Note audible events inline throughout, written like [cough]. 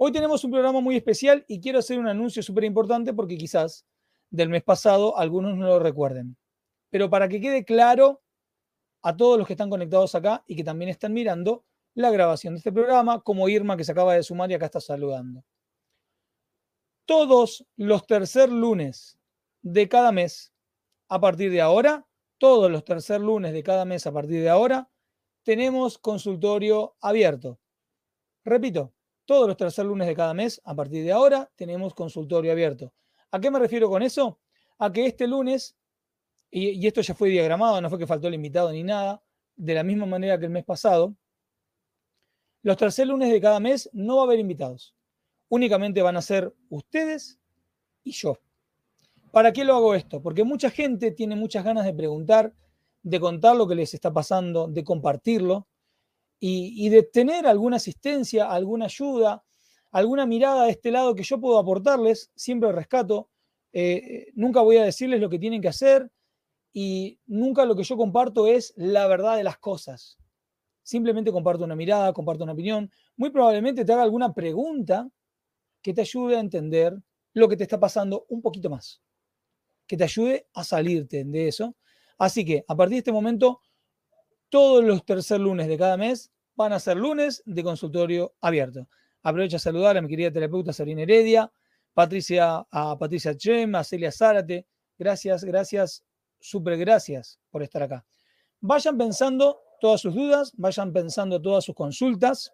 Hoy tenemos un programa muy especial y quiero hacer un anuncio súper importante porque quizás del mes pasado algunos no lo recuerden. Pero para que quede claro a todos los que están conectados acá y que también están mirando la grabación de este programa, como Irma que se acaba de sumar y acá está saludando. Todos los tercer lunes de cada mes, a partir de ahora, todos los tercer lunes de cada mes a partir de ahora, tenemos consultorio abierto. Repito, todos los tercer lunes de cada mes, a partir de ahora, tenemos consultorio abierto. ¿A qué me refiero con eso? A que este lunes, y, esto ya fue diagramado, no fue que faltó el invitado ni nada, de la misma manera que el mes pasado, los tercer lunes de cada mes no va a haber invitados. Únicamente van a ser ustedes y yo. ¿Para qué lo hago esto? Porque mucha gente tiene muchas ganas de preguntar, de contar lo que les está pasando, de compartirlo y, de tener alguna asistencia, alguna ayuda, alguna mirada de este lado que yo puedo aportarles, siempre rescato. Eh, nunca voy a decirles lo que tienen que hacer y nunca lo que yo comparto es la verdad de las cosas. Simplemente comparto una mirada, comparto una opinión. Muy probablemente te haga alguna pregunta que te ayude a entender lo que te está pasando un poquito más. Que te ayude a salirte de eso. Así que a partir de este momento todos los tercer lunes de cada mes van a ser lunes de consultorio abierto. Aprovecho a saludar a mi querida terapeuta Sarina Heredia, Patricia, a Patricia Chem, a Celia Zárate. Gracias, gracias, súper gracias por estar acá. Vayan pensando todas sus dudas, vayan pensando todas sus consultas.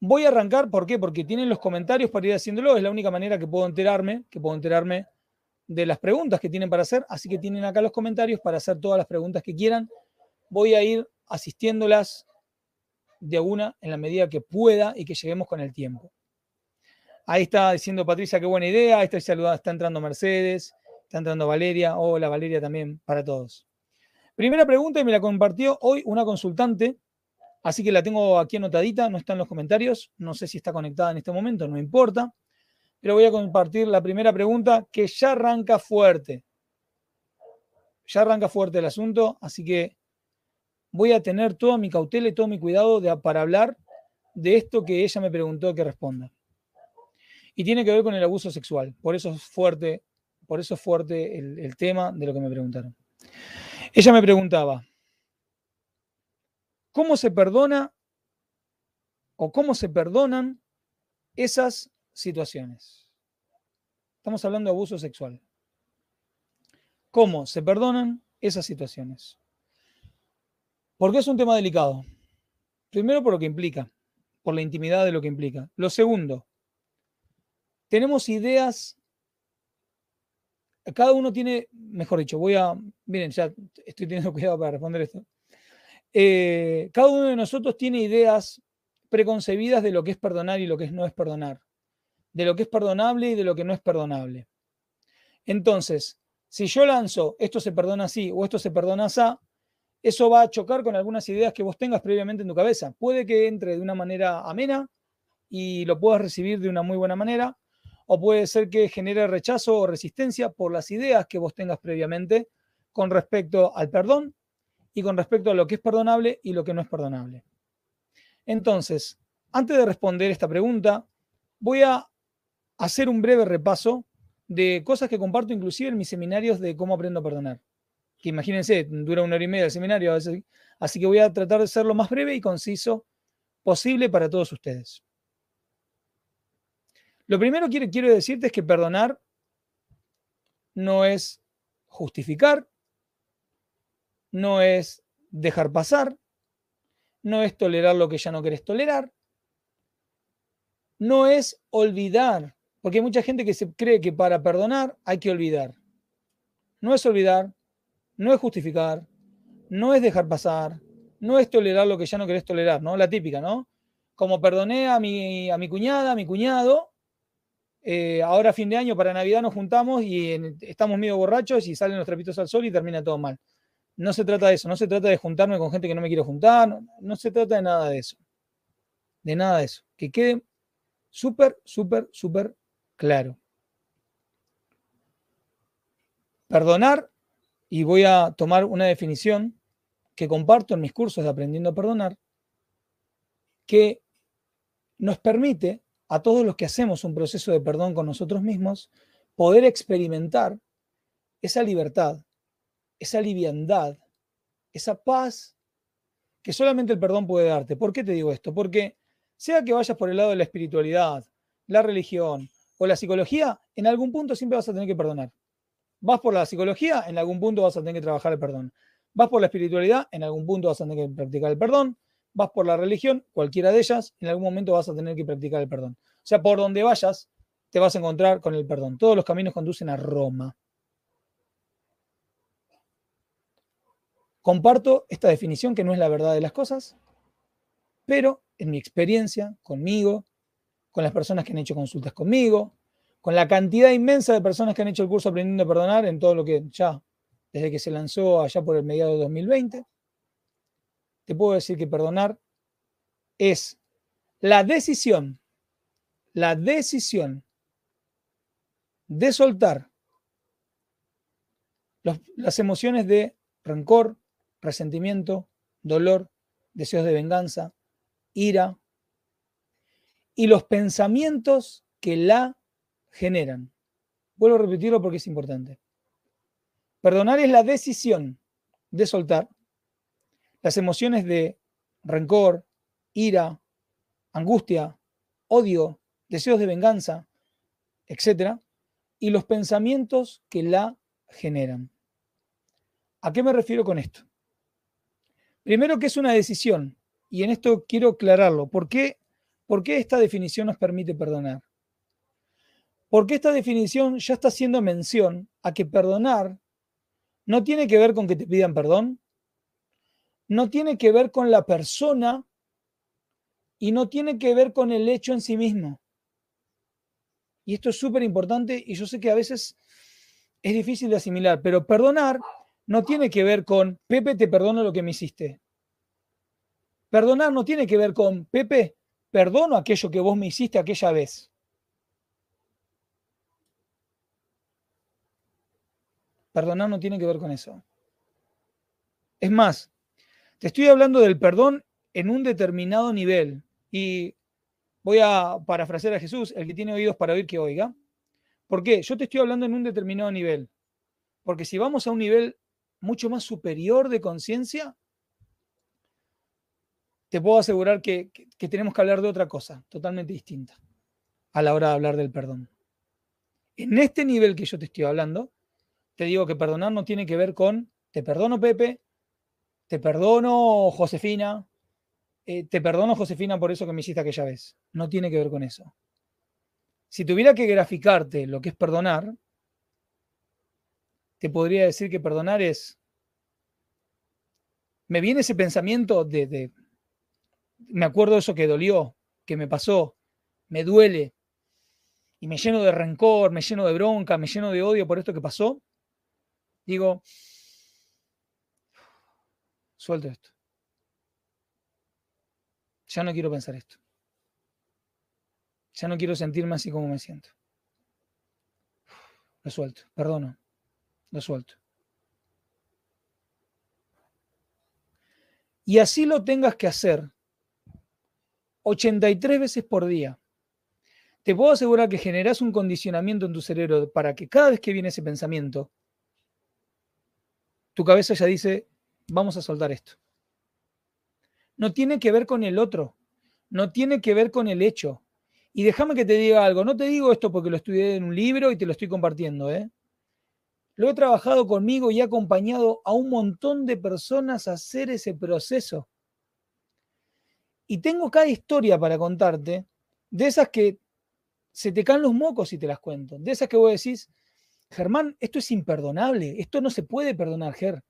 Voy a arrancar, ¿por qué? Porque tienen los comentarios para ir haciéndolo, es la única manera que puedo enterarme, que puedo enterarme de las preguntas que tienen para hacer, así que tienen acá los comentarios para hacer todas las preguntas que quieran voy a ir asistiéndolas de una en la medida que pueda y que lleguemos con el tiempo. Ahí está diciendo Patricia, qué buena idea. Ahí está está entrando Mercedes, está entrando Valeria. Hola Valeria también para todos. Primera pregunta y me la compartió hoy una consultante, así que la tengo aquí anotadita, no está en los comentarios, no sé si está conectada en este momento, no importa, pero voy a compartir la primera pregunta que ya arranca fuerte. Ya arranca fuerte el asunto, así que voy a tener toda mi cautela y todo mi cuidado para hablar de esto que ella me preguntó que responda. Y tiene que ver con el abuso sexual. Por eso es fuerte, por eso es fuerte el, el tema de lo que me preguntaron. Ella me preguntaba, ¿cómo se perdona o cómo se perdonan esas situaciones? Estamos hablando de abuso sexual. ¿Cómo se perdonan esas situaciones? ¿Por qué es un tema delicado? Primero por lo que implica, por la intimidad de lo que implica. Lo segundo, tenemos ideas, cada uno tiene, mejor dicho, voy a, miren, ya estoy teniendo [laughs] cuidado para responder esto. Eh, cada uno de nosotros tiene ideas preconcebidas de lo que es perdonar y lo que no es perdonar, de lo que es perdonable y de lo que no es perdonable. Entonces, si yo lanzo esto se perdona así o esto se perdona así, eso va a chocar con algunas ideas que vos tengas previamente en tu cabeza. Puede que entre de una manera amena y lo puedas recibir de una muy buena manera, o puede ser que genere rechazo o resistencia por las ideas que vos tengas previamente con respecto al perdón y con respecto a lo que es perdonable y lo que no es perdonable. Entonces, antes de responder esta pregunta, voy a hacer un breve repaso de cosas que comparto inclusive en mis seminarios de cómo aprendo a perdonar que imagínense, dura una hora y media el seminario, así que voy a tratar de ser lo más breve y conciso posible para todos ustedes. Lo primero que quiero decirte es que perdonar no es justificar, no es dejar pasar, no es tolerar lo que ya no querés tolerar, no es olvidar, porque hay mucha gente que se cree que para perdonar hay que olvidar. No es olvidar, no es justificar, no es dejar pasar, no es tolerar lo que ya no querés tolerar, ¿no? La típica, ¿no? como perdoné a mi, a mi cuñada, a mi cuñado, eh, ahora fin de año para Navidad nos juntamos y estamos medio borrachos y salen los trapitos al sol y termina todo mal. No se trata de eso, no se trata de juntarme con gente que no me quiero juntar, no, no se trata de nada de eso. De nada de eso. Que quede súper, súper, súper claro. Perdonar, y voy a tomar una definición que comparto en mis cursos de Aprendiendo a Perdonar, que nos permite a todos los que hacemos un proceso de perdón con nosotros mismos poder experimentar esa libertad, esa liviandad, esa paz que solamente el perdón puede darte. ¿Por qué te digo esto? Porque sea que vayas por el lado de la espiritualidad, la religión o la psicología, en algún punto siempre vas a tener que perdonar. Vas por la psicología, en algún punto vas a tener que trabajar el perdón. Vas por la espiritualidad, en algún punto vas a tener que practicar el perdón vas por la religión, cualquiera de ellas, en algún momento vas a tener que practicar el perdón. O sea, por donde vayas, te vas a encontrar con el perdón. Todos los caminos conducen a Roma. Comparto esta definición que no es la verdad de las cosas, pero en mi experiencia, conmigo, con las personas que han hecho consultas conmigo, con la cantidad inmensa de personas que han hecho el curso Aprendiendo a Perdonar en todo lo que ya, desde que se lanzó allá por el mediado de 2020, te puedo decir que perdonar es la decisión, la decisión de soltar las emociones de rencor, resentimiento, dolor, deseos de venganza, ira y los pensamientos que la generan. Vuelvo a repetirlo porque es importante. Perdonar es la decisión de soltar las emociones de rencor, ira, angustia, odio, deseos de venganza, etc. Y los pensamientos que la generan. ¿A qué me refiero con esto? Primero que es una decisión, y en esto quiero aclararlo. ¿Por qué, ¿Por qué esta definición nos permite perdonar? Porque esta definición ya está haciendo mención a que perdonar no tiene que ver con que te pidan perdón, no tiene que ver con la persona y no tiene que ver con el hecho en sí mismo. Y esto es súper importante y yo sé que a veces es difícil de asimilar, pero perdonar no tiene que ver con, Pepe, te perdono lo que me hiciste. Perdonar no tiene que ver con, Pepe, perdono aquello que vos me hiciste aquella vez. Perdonar no tiene que ver con eso. Es más, te estoy hablando del perdón en un determinado nivel. Y voy a parafrasear a Jesús, el que tiene oídos para oír que oiga. ¿Por qué? Yo te estoy hablando en un determinado nivel. Porque si vamos a un nivel mucho más superior de conciencia, te puedo asegurar que, que, tenemos que hablar de otra cosa totalmente distinta a la hora de hablar del perdón. En este nivel que yo te estoy hablando, te digo que perdonar no tiene que ver con te perdono Pepe, te perdono, Josefina, eh, te perdono, Josefina, por eso que me hiciste aquella vez. No tiene que ver con eso. Si tuviera que graficarte lo que es perdonar, te podría decir que perdonar es... Me viene ese pensamiento de, de me acuerdo de eso que dolió, que me pasó, me duele, y me lleno de rencor, me lleno de bronca, me lleno de odio por esto que pasó, digo, Suelto esto. Ya no quiero pensar esto. Ya no quiero sentirme así como me siento. Lo suelto, perdono. Lo suelto. Y así lo tengas que hacer 83 veces por día. Te puedo asegurar que generas un condicionamiento en tu cerebro para que cada vez que viene ese pensamiento, tu cabeza ya dice, vamos a soltar esto. No tiene que ver con el otro, no tiene que ver con el hecho. Y déjame que te diga algo, no te digo esto porque lo estudié en un libro y te lo estoy compartiendo, ¿eh? Lo he trabajado conmigo y he acompañado a un montón de personas a hacer ese proceso. Y tengo cada historia para contarte, de esas que se te caen los mocos si te las cuento, de esas que vos decís, Germán, esto es imperdonable, esto no se puede perdonar, Ger.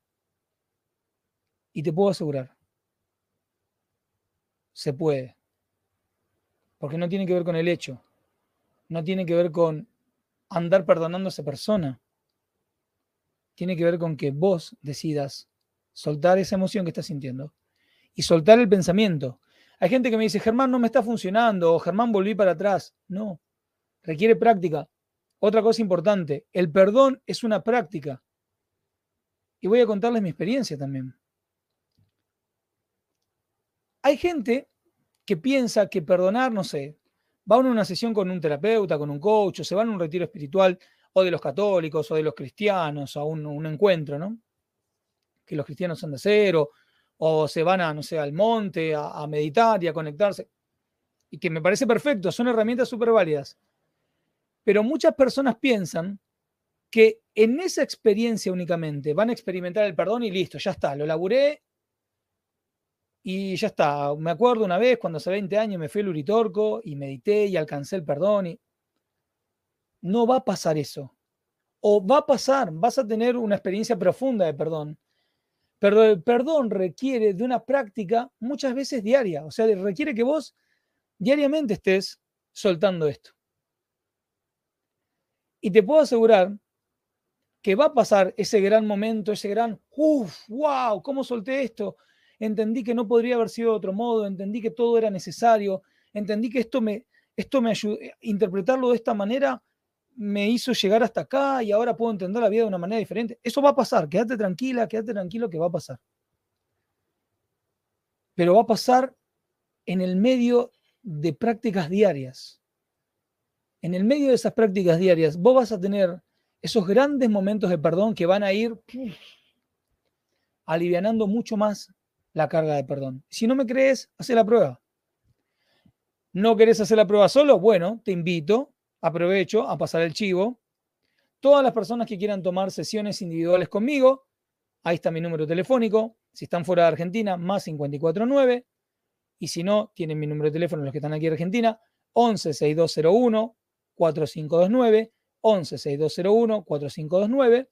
Y te puedo asegurar, se puede. porque no tiene que ver con el hecho, no tiene que ver con andar perdonando a esa persona, tiene que ver con que vos decidas soltar esa emoción que estás sintiendo y soltar el pensamiento. Hay gente que me dice, Germán, no me está funcionando, o Germán, volví para atrás. No, requiere práctica. Otra cosa importante, el perdón es una práctica. Y voy a contarles mi experiencia también. Hay gente que piensa que perdonar, no sé, va a una sesión con un terapeuta, con un coach, o se va a un retiro espiritual, o de los católicos, o de los cristianos, a un, encuentro, ¿no? Que los cristianos son de cero, o se van a, no sé, al monte a, a meditar y a conectarse. Y que me parece perfecto, son herramientas súper válidas. Pero muchas personas piensan que en esa experiencia únicamente van a experimentar el perdón y listo, ya está, lo laburé y ya está. Me acuerdo una vez cuando hace 20 años me fui al Uritorco y medité y alcancé el perdón. Y... No va a pasar eso. O va a pasar, vas a tener una experiencia profunda de perdón. Pero el perdón requiere de una práctica muchas veces diaria. O sea, requiere que vos diariamente estés soltando esto. Y te puedo asegurar que va a pasar ese gran momento, ese gran, uff, wow, ¿cómo solté esto? entendí que no podría haber sido de otro modo, entendí que todo era necesario, entendí que esto me, esto me ayudó, eh, interpretarlo de esta manera me hizo llegar hasta acá y ahora puedo entender la vida de una manera diferente. Eso va a pasar, quédate tranquila, quédate tranquilo que va a pasar. Pero va a pasar en el medio de prácticas diarias. En el medio de esas prácticas diarias, vos vas a tener esos grandes momentos de perdón que van a ir alivianando mucho más la carga de perdón. Si no me crees, hace la prueba. ¿No querés hacer la prueba solo? Bueno, te invito, aprovecho a pasar el chivo. Todas las personas que quieran tomar sesiones individuales conmigo, ahí está mi número telefónico. Si están fuera de Argentina, más 549. Y si no, tienen mi número de teléfono los que están aquí en Argentina, 11 6201 4529, 11 6201 4529.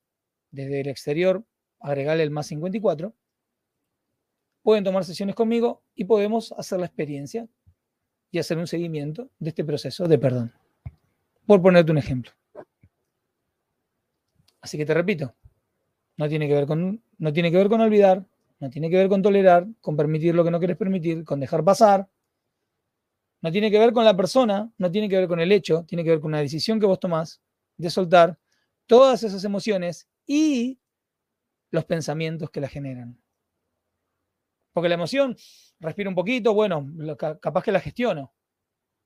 Desde el exterior, agregarle el más 54 pueden tomar sesiones conmigo y podemos hacer la experiencia y hacer un seguimiento de este proceso de perdón. Por ponerte un ejemplo. Así que te repito, no tiene que ver con, no tiene que ver con olvidar, no tiene que ver con tolerar, con permitir lo que no quieres permitir, con dejar pasar. No tiene que ver con la persona, no tiene que ver con el hecho, tiene que ver con una decisión que vos tomás de soltar todas esas emociones y los pensamientos que la generan. Porque la emoción, respira un poquito, bueno, capaz que la gestiono,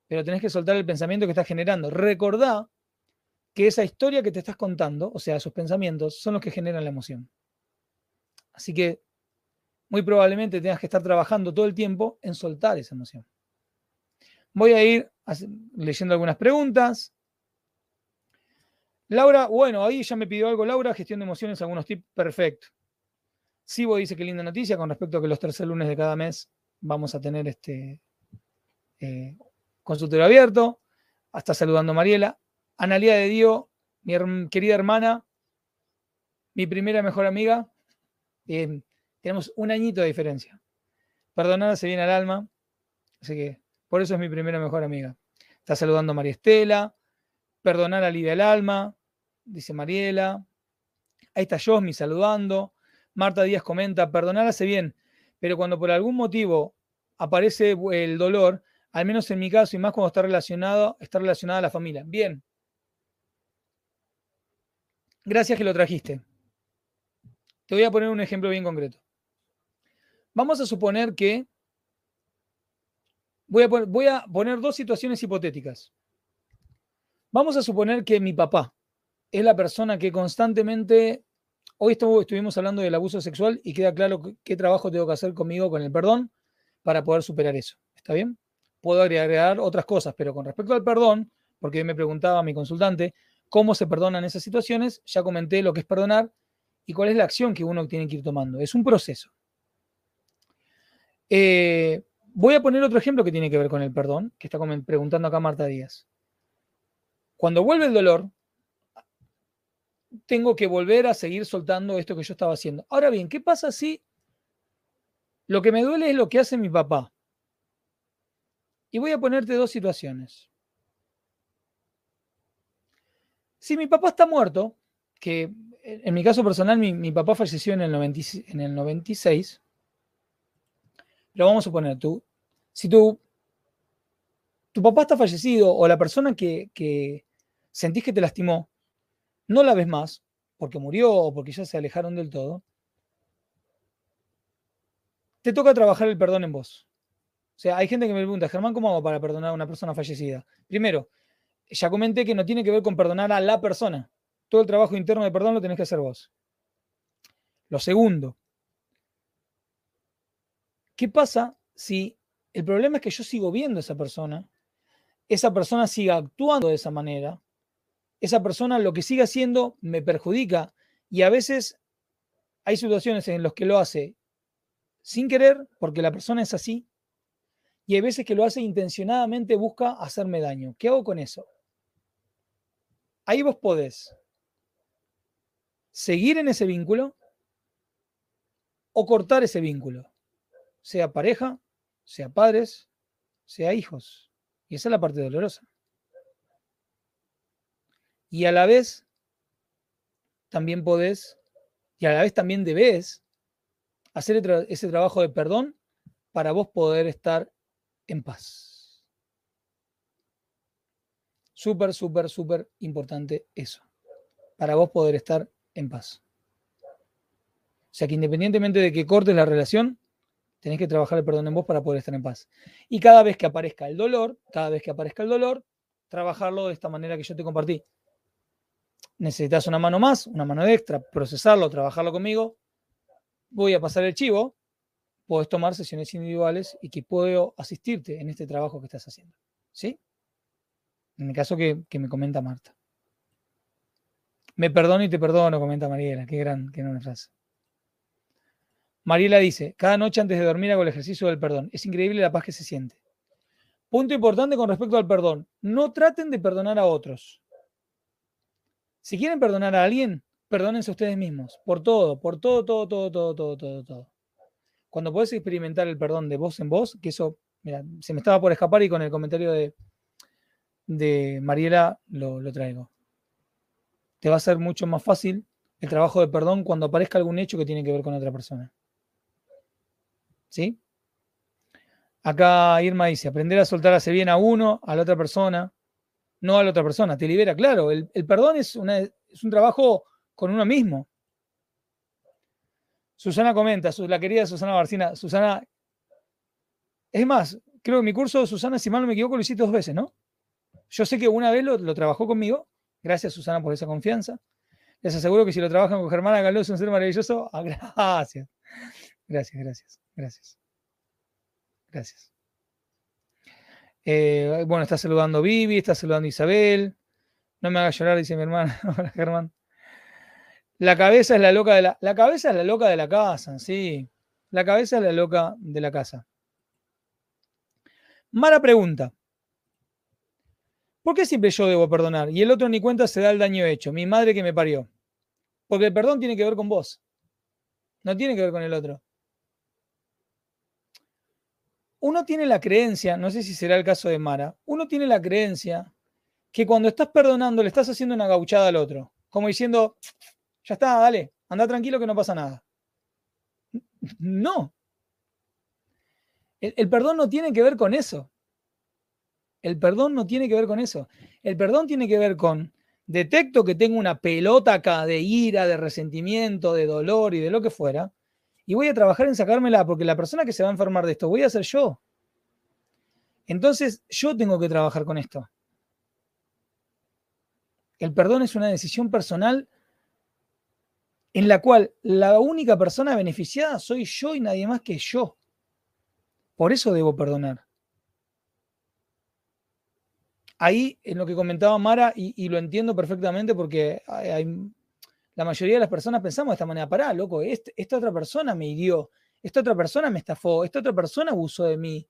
pero tenés que soltar el pensamiento que estás generando. Recordá que esa historia que te estás contando, o sea, esos pensamientos, son los que generan la emoción. Así que muy probablemente tengas que estar trabajando todo el tiempo en soltar esa emoción. Voy a ir leyendo algunas preguntas. Laura, bueno, ahí ya me pidió algo Laura, gestión de emociones, algunos tips, perfecto. Sibo dice que linda noticia con respecto a que los tercer lunes de cada mes vamos a tener este eh, consultorio abierto. Hasta saludando Mariela. Analía de Dio, mi querida hermana, mi primera mejor amiga. Tenemos un añito de diferencia. Perdonar se viene al alma. Así que por eso es mi primera mejor amiga. Está saludando a María Estela. Perdonar alivia el alma, dice Mariela. Ahí está Josmi saludando. Marta Díaz comenta, perdonar hace bien, pero cuando por algún motivo aparece el dolor, al menos en mi caso, y más cuando está relacionado, está relacionada a la familia. Bien. Gracias que lo trajiste. Te voy a poner un ejemplo bien concreto. Vamos a suponer que voy a, poner, dos situaciones hipotéticas. Vamos a suponer que mi papá es la persona que constantemente Hoy estuvimos hablando del abuso sexual y queda claro qué trabajo tengo que hacer conmigo con el perdón para poder superar eso. ¿Está bien? Puedo agregar otras cosas, pero con respecto al perdón, porque me preguntaba mi consultante cómo se perdonan esas situaciones, ya comenté lo que es perdonar y cuál es la acción que uno tiene que ir tomando. Es un proceso. Eh, voy a poner otro ejemplo que tiene que ver con el perdón, que está preguntando acá Marta Díaz. Cuando vuelve el dolor, tengo que volver a seguir soltando esto que yo estaba haciendo. Ahora bien, ¿qué pasa si lo que me duele es lo que hace mi papá? Y voy a ponerte dos situaciones. Si mi papá está muerto, que en mi caso personal mi, papá falleció en el, en el 96, pero vamos a suponer, tú, si tú, tu papá está fallecido o la persona que, que sentís que te lastimó, no la ves más porque murió o porque ya se alejaron del todo, te toca trabajar el perdón en vos. O sea, hay gente que me pregunta, Germán, ¿cómo hago para perdonar a una persona fallecida? Primero, ya comenté que no tiene que ver con perdonar a la persona. Todo el trabajo interno de perdón lo tenés que hacer vos. Lo segundo, ¿qué pasa si el problema es que yo sigo viendo a esa persona, esa persona siga actuando de esa manera, esa persona lo que sigue haciendo me perjudica y a veces hay situaciones en las que lo hace sin querer porque la persona es así y hay veces que lo hace intencionadamente, busca hacerme daño. ¿Qué hago con eso? Ahí vos podés seguir en ese vínculo o cortar ese vínculo, sea pareja, sea padres, sea hijos. Y esa es la parte dolorosa. Y a la vez, también podés, y a la vez también debes, hacer ese trabajo de perdón para vos poder estar en paz. Súper, súper, súper importante eso. Para vos poder estar en paz. O sea que independientemente de que cortes la relación, tenés que trabajar el perdón en vos para poder estar en paz. Y cada vez que aparezca el dolor, cada vez que aparezca el dolor, trabajarlo de esta manera que yo te compartí necesitas una mano más, una mano extra, procesarlo, trabajarlo conmigo, voy a pasar el chivo, puedes tomar sesiones individuales y que puedo asistirte en este trabajo que estás haciendo. ¿Sí? En el caso que, me comenta Marta. Me perdono y te perdono, comenta Mariela. Qué gran, qué gran frase. Mariela dice, cada noche antes de dormir hago el ejercicio del perdón. Es increíble la paz que se siente. Punto importante con respecto al perdón. No traten de perdonar a otros. Si quieren perdonar a alguien, perdónense ustedes mismos. Por todo, por todo, todo, todo, todo, todo, todo, todo. Cuando podés experimentar el perdón de voz en voz, que eso, mira, se me estaba por escapar y con el comentario de, de Mariela lo, lo traigo. Te va a ser mucho más fácil el trabajo de perdón cuando aparezca algún hecho que tiene que ver con otra persona. ¿Sí? Acá Irma dice, aprender a soltar hace bien a uno, a la otra persona, no a la otra persona, te libera, claro. El, perdón es, es un trabajo con uno mismo. Susana comenta, la querida Susana Barcina, Susana, es más, creo que mi curso, Susana, si mal no me equivoco, lo hiciste dos veces, ¿no? Yo sé que una vez lo, trabajó conmigo, gracias Susana por esa confianza. Les aseguro que si lo trabajan con Germán, háganlo, es un ser maravilloso. [laughs] Ah, gracias. Gracias, gracias, gracias. Gracias. Eh, bueno, está saludando Vivi, está saludando Isabel. No me haga llorar, dice mi hermana. [laughs] Hola, Germán. La cabeza es la loca de la. La cabeza es la loca de la casa, sí. La cabeza es la loca de la casa. Mala pregunta. ¿Por qué siempre yo debo perdonar? Y el otro ni cuenta se da el daño hecho. Mi madre que me parió. Porque el perdón tiene que ver con vos. No tiene que ver con el otro uno tiene la creencia, no sé si será el caso de Mara, uno tiene la creencia que cuando estás perdonando le estás haciendo una gauchada al otro, como diciendo, ya está, dale, anda tranquilo que no pasa nada. No. El, el, perdón no tiene que ver con eso. El perdón no tiene que ver con eso. El perdón tiene que ver con, detecto que tengo una pelota acá de ira, de resentimiento, de dolor y de lo que fuera, y voy a trabajar en sacármela porque la persona que se va a enfermar de esto voy a ser yo. Entonces yo tengo que trabajar con esto. El perdón es una decisión personal en la cual la única persona beneficiada soy yo y nadie más que yo. Por eso debo perdonar. Ahí, en lo que comentaba Mara, y, lo entiendo perfectamente porque hay, la mayoría de las personas pensamos de esta manera, pará, loco, este, esta otra persona me hirió, esta otra persona me estafó, esta otra persona abusó de mí,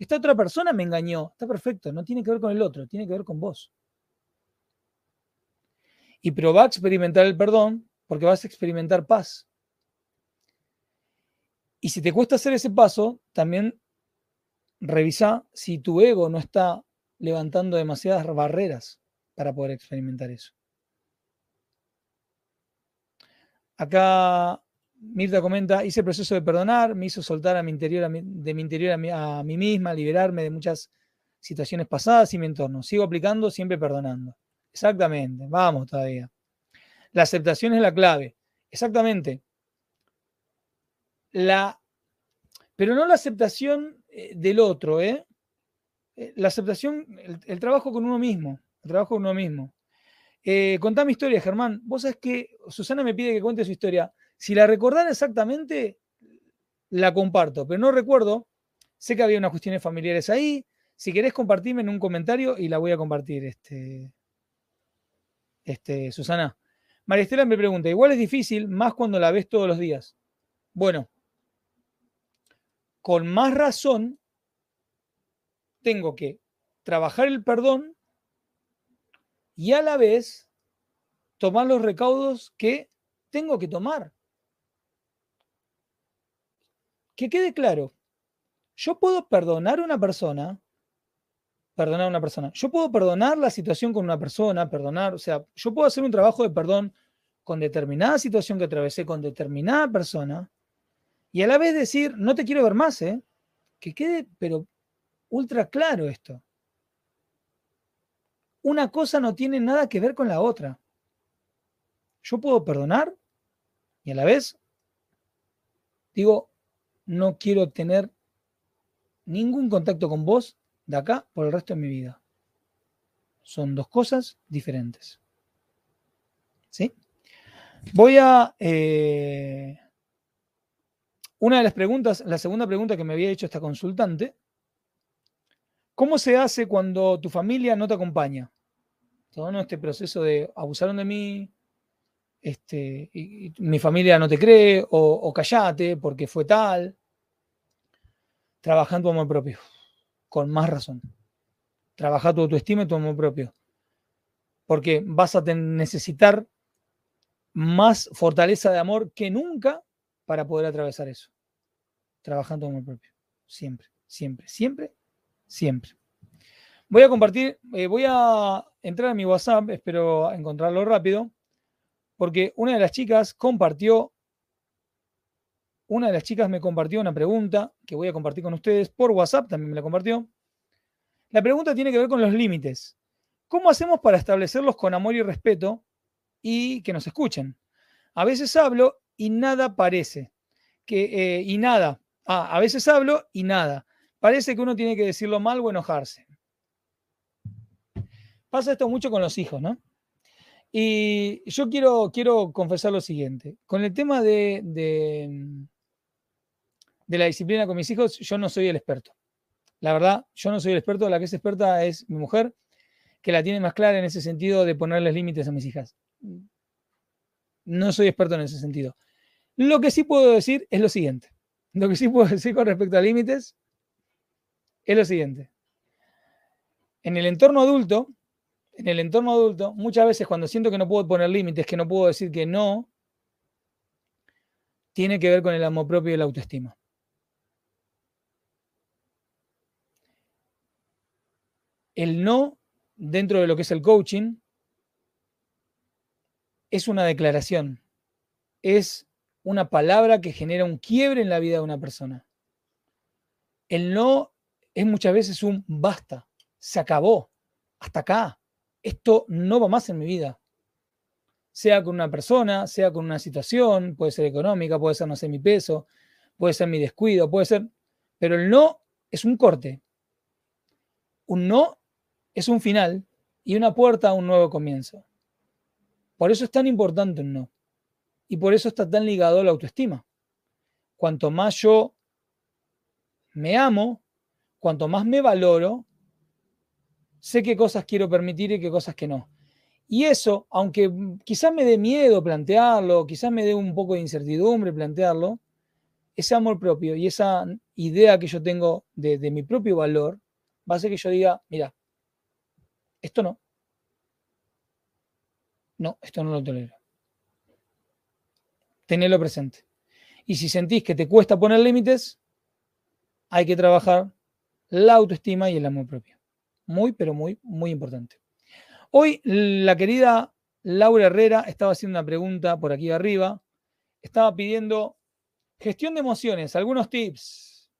esta otra persona me engañó. Está perfecto, no tiene que ver con el otro, tiene que ver con vos. Y probá a experimentar el perdón porque vas a experimentar paz. Y si te cuesta hacer ese paso, también revisa si tu ego no está levantando demasiadas barreras para poder experimentar eso. Acá Mirta comenta, hice el proceso de perdonar, me hizo soltar a mi interior, de mi interior a mí, misma, liberarme de muchas situaciones pasadas y mi entorno. Sigo aplicando, siempre perdonando. Exactamente, vamos todavía. La aceptación es la clave. Exactamente. La, pero no la aceptación eh, del otro, ¿eh? ¿eh? La aceptación, el, trabajo con uno mismo, el trabajo con uno mismo. Eh, mi historia, Germán. Vos sabés que Susana me pide que cuente su historia. Si la recordara exactamente, la comparto, pero no recuerdo. Sé que había unas cuestiones familiares ahí. Si querés compartirme en un comentario y la voy a compartir, este, este, Susana. María Estela me pregunta, igual es difícil, más cuando la ves todos los días. Bueno, con más razón, tengo que trabajar el perdón y a la vez tomar los recaudos que tengo que tomar. que quede claro, yo puedo perdonar a una persona, perdonar a una persona, yo puedo perdonar la situación con una persona, perdonar, o sea, yo puedo hacer un trabajo de perdón con determinada situación que atravesé con determinada persona y a la vez decir, no te quiero ver más, ¿eh? Que quede, pero ultra claro esto. Una cosa no tiene nada que ver con la otra. Yo puedo perdonar y a la vez digo, no quiero tener ningún contacto con vos de acá por el resto de mi vida. Son dos cosas diferentes. ¿Sí? Voy a... Eh, una de las preguntas, la segunda pregunta que me había hecho esta consultante, ¿cómo se hace cuando tu familia no te acompaña? Todo este proceso de abusaron de mí, este, y, mi familia no te cree, o, o callate porque fue tal trabajando tu amor propio, con más razón. Trabaja tu autoestima y tu amor propio. Porque vas a necesitar más fortaleza de amor que nunca para poder atravesar eso. Trabajando tu amor propio. Siempre, siempre, siempre, siempre. Voy a compartir, eh, voy a entrar a mi WhatsApp, espero encontrarlo rápido, porque una de las chicas compartió una de las chicas me compartió una pregunta que voy a compartir con ustedes por WhatsApp, también me la compartió. La pregunta tiene que ver con los límites. ¿Cómo hacemos para establecerlos con amor y respeto y que nos escuchen? A veces hablo y nada parece. Que, eh, y nada. Ah, a veces hablo y nada. Parece que uno tiene que decirlo mal o enojarse. Pasa esto mucho con los hijos, ¿no? Y yo quiero, quiero confesar lo siguiente. Con el tema de, de la disciplina con mis hijos, yo no soy el experto. La verdad, yo no soy el experto, la que es experta es mi mujer, que la tiene más clara en ese sentido de ponerles límites a mis hijas. No soy experto en ese sentido. Lo que sí puedo decir es lo siguiente. Lo que sí puedo decir con respecto a límites es lo siguiente. En el entorno adulto, en el entorno adulto, muchas veces cuando siento que no puedo poner límites, que no puedo decir que no, tiene que ver con el amor propio y la autoestima. el no dentro de lo que es el coaching es una declaración, es una palabra que genera un quiebre en la vida de una persona. El no es muchas veces un basta, se acabó, hasta acá, esto no va más en mi vida. Sea con una persona, sea con una situación, puede ser económica, puede ser, no sé, mi peso, puede ser mi descuido, puede ser, pero el no es un corte. Un no es un final y una puerta a un nuevo comienzo. Por eso es tan importante un no. Y por eso está tan ligado a la autoestima. Cuanto más yo me amo, cuanto más me valoro, sé qué cosas quiero permitir y qué cosas que no. Y eso, aunque quizás me dé miedo plantearlo, quizás me dé un poco de incertidumbre plantearlo, ese amor propio y esa idea que yo tengo de, de mi propio valor va a hacer que yo diga, mira, esto no. No, esto no lo tolero. Tenelo presente. Y si sentís que te cuesta poner límites, hay que trabajar la autoestima y el amor propio. Muy, pero muy, muy importante. Hoy la querida Laura Herrera estaba haciendo una pregunta por aquí arriba. Estaba pidiendo gestión de emociones, algunos tips.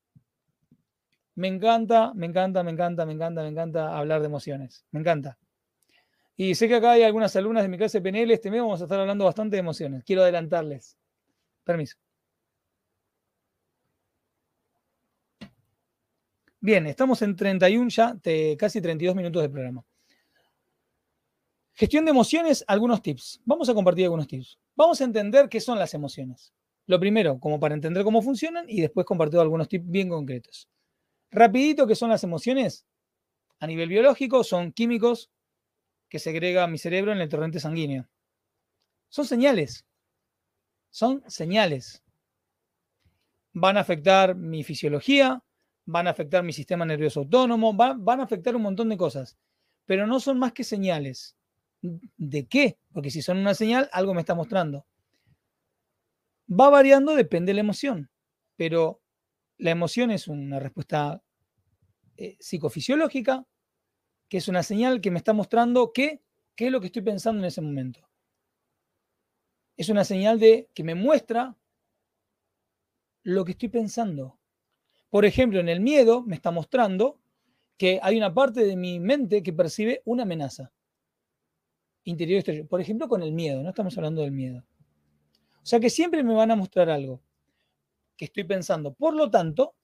Me encanta, me encanta, me encanta, me encanta, me encanta hablar de emociones. Me encanta. Y sé que acá hay algunas alumnas de mi clase PNL. Este mes vamos a estar hablando bastante de emociones. Quiero adelantarles. Permiso. Bien, estamos en 31 ya, casi 32 minutos de programa. Gestión de emociones, algunos tips. Vamos a compartir algunos tips. Vamos a entender qué son las emociones. Lo primero, como para entender cómo funcionan y después compartir algunos tips bien concretos. Rapidito, ¿qué son las emociones? A nivel biológico, son químicos que segrega mi cerebro en el torrente sanguíneo. Son señales. Son señales. Van a afectar mi fisiología, van a afectar mi sistema nervioso autónomo, van, a afectar un montón de cosas, pero no son más que señales. ¿De qué? Porque si son una señal, algo me está mostrando. Va variando, depende de la emoción, pero la emoción es una respuesta eh, psicofisiológica, que es una señal que me está mostrando qué, qué es lo que estoy pensando en ese momento. Es una señal de que me muestra lo que estoy pensando. Por ejemplo, en el miedo me está mostrando que hay una parte de mi mente que percibe una amenaza interior y exterior. Por ejemplo, con el miedo, no estamos hablando del miedo. O sea que siempre me van a mostrar algo que estoy pensando. Por lo tanto,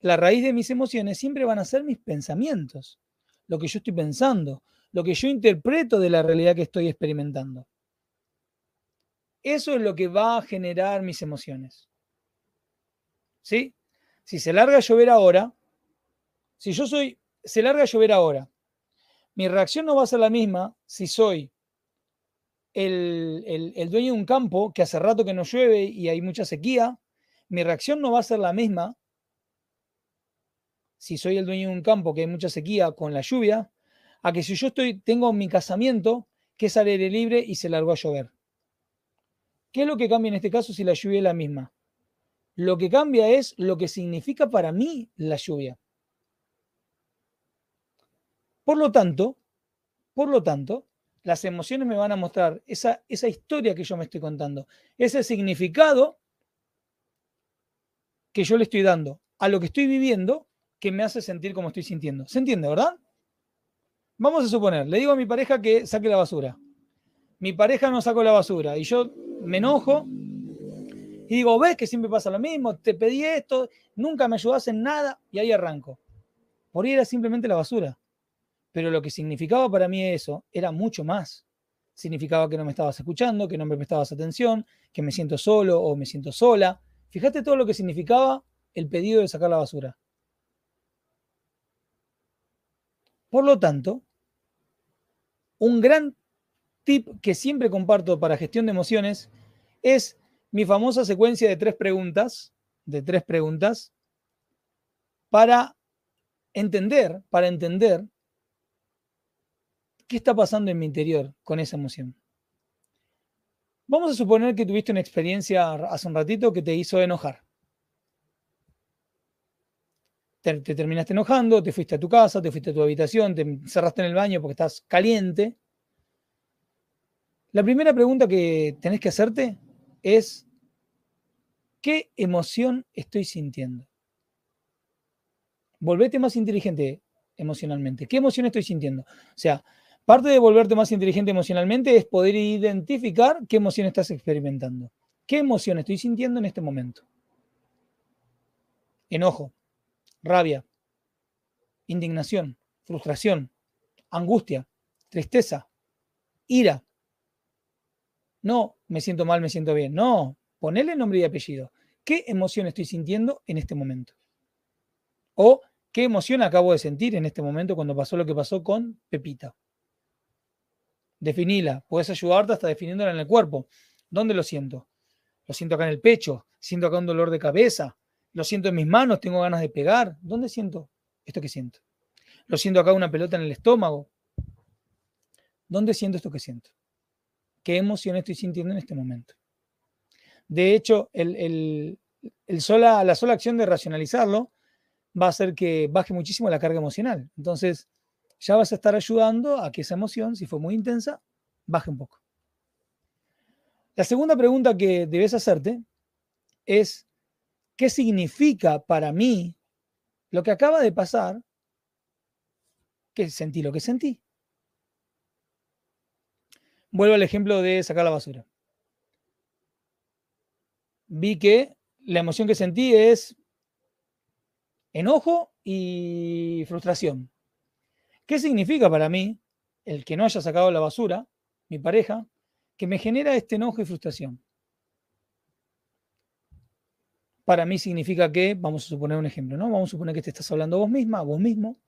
la raíz de mis emociones siempre van a ser mis pensamientos, lo que yo estoy pensando, lo que yo interpreto de la realidad que estoy experimentando. Eso es lo que va a generar mis emociones. ¿Sí? Si se larga a llover ahora, si yo soy, se larga a llover ahora, mi reacción no va a ser la misma si soy el, el, dueño de un campo que hace rato que no llueve y hay mucha sequía. Mi reacción no va a ser la misma si soy el dueño de un campo que hay mucha sequía con la lluvia, a que si yo estoy, tengo mi casamiento que es al aire libre y se largó a llover. ¿Qué es lo que cambia en este caso si la lluvia es la misma? Lo que cambia es lo que significa para mí la lluvia. Por lo tanto, por lo tanto, las emociones me van a mostrar esa, esa historia que yo me estoy contando, ese significado que yo le estoy dando a lo que estoy viviendo que me hace sentir como estoy sintiendo. ¿Se entiende, verdad? Vamos a suponer, le digo a mi pareja que saque la basura. Mi pareja no sacó la basura y yo me enojo y digo, ves que siempre pasa lo mismo, te pedí esto, nunca me ayudas en nada y ahí arranco. Por ahí era simplemente la basura. Pero lo que significaba para mí eso era mucho más. Significaba que no me estabas escuchando, que no me prestabas atención, que me siento solo o me siento sola. Fíjate todo lo que significaba el pedido de sacar la basura. Por lo tanto, un gran tip que siempre comparto para gestión de emociones es mi famosa secuencia de tres preguntas, de tres preguntas, para entender, para entender qué está pasando en mi interior con esa emoción. Vamos a suponer que tuviste una experiencia hace un ratito que te hizo enojar. Te, te, terminaste enojando, te fuiste a tu casa, te fuiste a tu habitación, te cerraste en el baño porque estás caliente. La primera pregunta que tenés que hacerte es qué emoción estoy sintiendo. Volvete más inteligente emocionalmente. ¿Qué emoción estoy sintiendo? O sea, parte de volverte más inteligente emocionalmente es poder identificar qué emoción estás experimentando. ¿Qué emoción estoy sintiendo en este momento? Enojo, rabia, indignación, frustración, angustia, tristeza, ira, no, me siento mal, me siento bien. No, ponele nombre y apellido. ¿Qué emoción estoy sintiendo en este momento? O qué emoción acabo de sentir en este momento cuando pasó lo que pasó con Pepita. Definila. Puedes ayudarte hasta definiéndola en el cuerpo. ¿Dónde lo siento? Lo siento acá en el pecho. Siento acá un dolor de cabeza. Lo siento en mis manos. Tengo ganas de pegar. ¿Dónde siento esto que siento? Lo siento acá una pelota en el estómago. ¿Dónde siento esto que siento? Qué emoción estoy sintiendo en este momento. De hecho, la sola acción de racionalizarlo va a hacer que baje muchísimo la carga emocional. Entonces, ya vas a estar ayudando a que esa emoción, si fue muy intensa, baje un poco. La segunda pregunta que debes hacerte es, ¿qué significa para mí lo que acaba de pasar? Que sentí lo que sentí. Vuelvo al ejemplo de sacar la basura. Vi que la emoción que sentí es enojo y frustración. ¿Qué significa para mí el que no haya sacado la basura, mi pareja, que me genera este enojo y frustración? Para mí significa que, vamos a suponer un ejemplo, ¿no? Vamos a suponer que te estás hablando vos misma, vos mismo,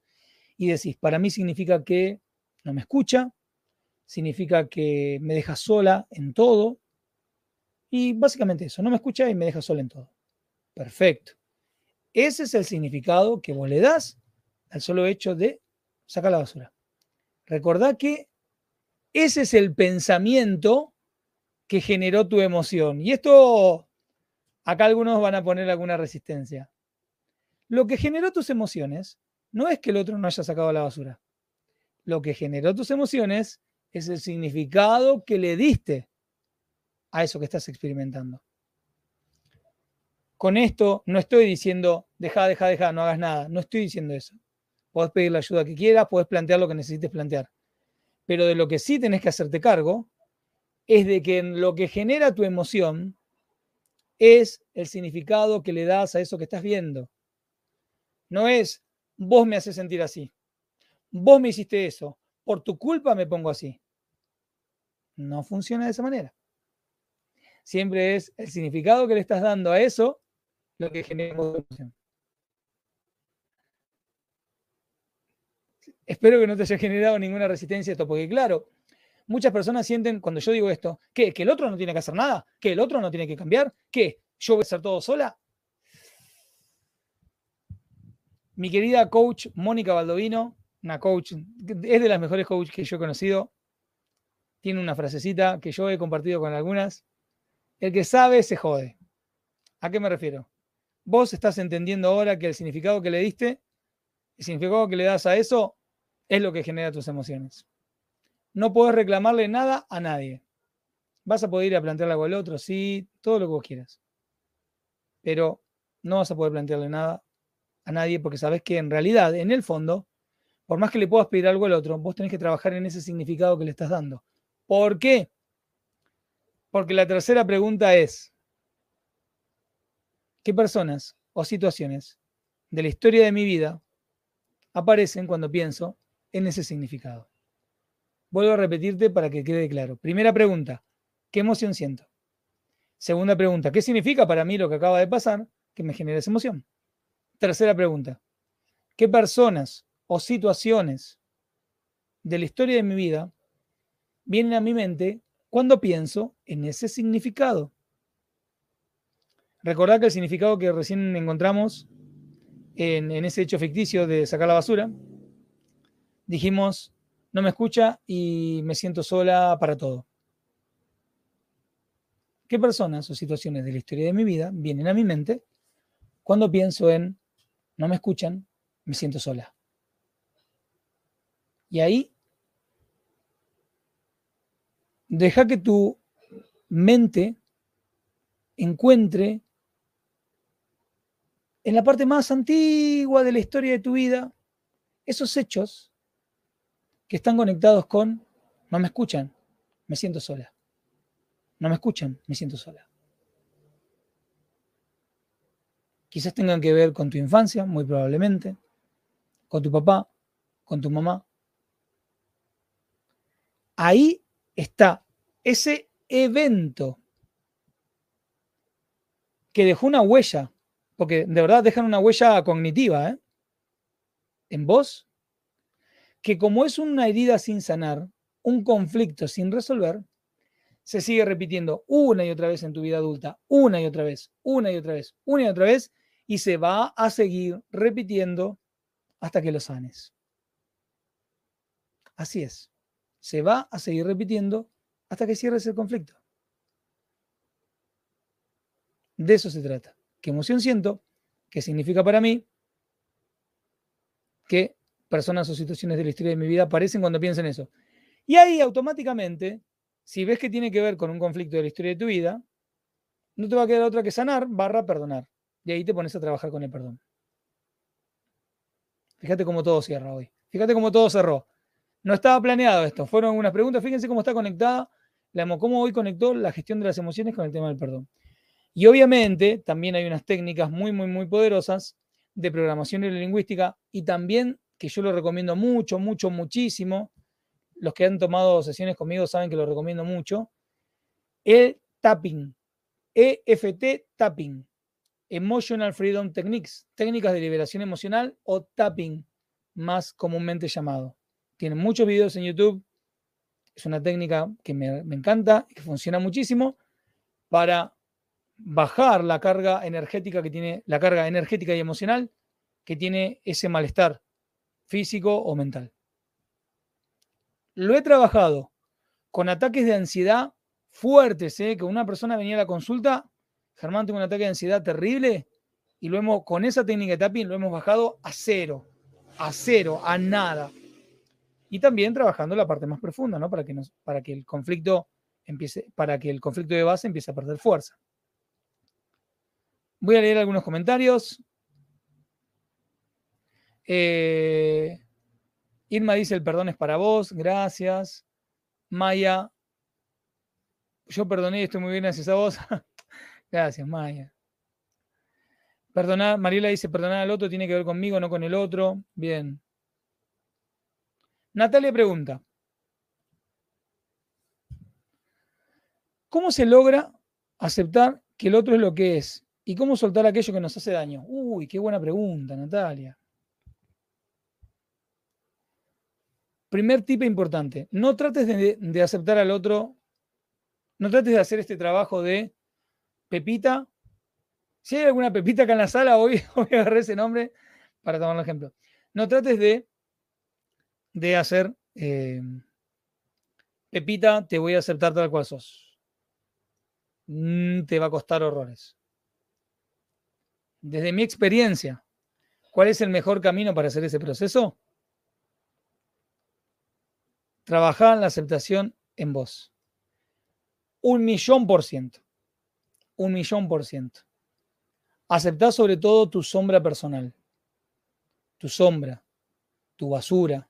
y decís, para mí significa que no me escucha, significa que me deja sola en todo, y básicamente eso, no me escucha y me deja sola en todo. Perfecto. Ese es el significado que vos le das al solo hecho de sacar la basura. Recordá que ese es el pensamiento que generó tu emoción. Y esto, acá algunos van a poner alguna resistencia. Lo que generó tus emociones no es que el otro no haya sacado la basura. Lo que generó tus emociones es el significado que le diste a eso que estás experimentando. Con esto no estoy diciendo, deja, deja, deja, no hagas nada. No estoy diciendo eso. Podés pedir la ayuda que quieras, podés plantear lo que necesites plantear. Pero de lo que sí tenés que hacerte cargo es de que lo que genera tu emoción es el significado que le das a eso que estás viendo. No es, vos me haces sentir así. Vos me hiciste eso. Por tu culpa me pongo así. No funciona de esa manera. Siempre es el significado que le estás dando a eso lo que genera emoción. Espero que no te haya generado ninguna resistencia a esto, porque claro, muchas personas sienten cuando yo digo esto, ¿qué? ¿Que el otro no tiene que hacer nada? ¿Que el otro no tiene que cambiar? ¿Que yo voy a hacer todo sola? Mi querida coach Mónica Baldovino, una coach, es de las mejores coaches que yo he conocido, tiene una frasecita que yo he compartido con algunas. El que sabe se jode. ¿A qué me refiero? Vos estás entendiendo ahora que el significado que le diste, el significado que le das a eso, es lo que genera tus emociones. No puedes reclamarle nada a nadie. Vas a poder ir a plantearle algo al otro, sí, todo lo que vos quieras. Pero no vas a poder plantearle nada a nadie porque sabes que en realidad, en el fondo, por más que le puedas pedir algo al otro, vos tenés que trabajar en ese significado que le estás dando. ¿Por qué? Porque la tercera pregunta es, ¿qué personas o situaciones de la historia de mi vida aparecen cuando pienso en ese significado. Vuelvo a repetirte para que quede claro. Primera pregunta, ¿qué emoción siento? Segunda pregunta, ¿qué significa para mí lo que acaba de pasar que me genera esa emoción? Tercera pregunta, ¿qué personas o situaciones de la historia de mi vida vienen a mi mente cuando pienso en ese significado? Recordad que el significado que recién encontramos en, ese hecho ficticio de sacar la basura dijimos, no me escucha y me siento sola para todo. ¿Qué personas o situaciones de la historia de mi vida vienen a mi mente cuando pienso en, no me escuchan, me siento sola? Y ahí, deja que tu mente encuentre en la parte más antigua de la historia de tu vida esos hechos que están conectados con, no me escuchan, me siento sola. No me escuchan, me siento sola. Quizás tengan que ver con tu infancia, muy probablemente, con tu papá, con tu mamá. Ahí está ese evento que dejó una huella, porque de verdad dejan una huella cognitiva, ¿eh? en vos que como es una herida sin sanar, un conflicto sin resolver, se sigue repitiendo una y otra vez en tu vida adulta, una y otra vez, una y otra vez, una y otra vez, y se va a seguir repitiendo hasta que lo sanes. Así es. Se va a seguir repitiendo hasta que cierres el conflicto. De eso se trata. ¿Qué emoción siento? ¿Qué significa para mí? qué personas o situaciones de la historia de mi vida aparecen cuando pienso en eso. Y ahí automáticamente, si ves que tiene que ver con un conflicto de la historia de tu vida, no te va a quedar otra que sanar barra perdonar. Y ahí te pones a trabajar con el perdón. Fíjate cómo todo cierra hoy. Fíjate cómo todo cerró. No estaba planeado esto. Fueron unas preguntas. Fíjense cómo está conectada, cómo hoy conectó la gestión de las emociones con el tema del perdón. Y obviamente también hay unas técnicas muy, muy, muy poderosas de programación neurolingüística y también que yo lo recomiendo mucho, mucho, muchísimo. Los que han tomado sesiones conmigo saben que lo recomiendo mucho. El tapping, EFT tapping, Emotional Freedom Techniques, técnicas de liberación emocional o tapping, más comúnmente llamado. Tiene muchos videos en YouTube. Es una técnica que me, encanta y que funciona muchísimo para bajar la carga energética que tiene, la carga energética y emocional que tiene ese malestar físico o mental. Lo he trabajado con ataques de ansiedad fuertes, ¿eh? que una persona venía a la consulta, Germán tuvo un ataque de ansiedad terrible y lo hemos, con esa técnica de tapping lo hemos bajado a cero, a cero, a nada. Y también trabajando la parte más profunda, ¿no? Para que, para que el conflicto empiece, para que el conflicto de base empiece a perder fuerza. Voy a leer algunos comentarios. Eh, Irma dice, el perdón es para vos, gracias. Maya, yo perdoné estoy muy bien gracias a vos. [laughs] gracias, Maya. Perdonar, Mariela dice, perdonar al otro tiene que ver conmigo, no con el otro. Bien. Natalia pregunta, ¿cómo se logra aceptar que el otro es lo que es ¿Y cómo soltar aquello que nos hace daño? Uy, qué buena pregunta, Natalia. Primer tip importante, no trates de, aceptar al otro, no trates de hacer este trabajo de Pepita. Si hay alguna Pepita acá en la sala, [laughs] hoy voy a agarrar ese nombre para tomar un ejemplo. No trates de, de hacer eh, Pepita, te voy a aceptar tal cual sos. Mm, te va a costar horrores desde mi experiencia, ¿cuál es el mejor camino para hacer ese proceso? Trabajar la aceptación en vos. Un millón por ciento. Un millón por ciento. Aceptar sobre todo tu sombra personal. Tu sombra, tu basura,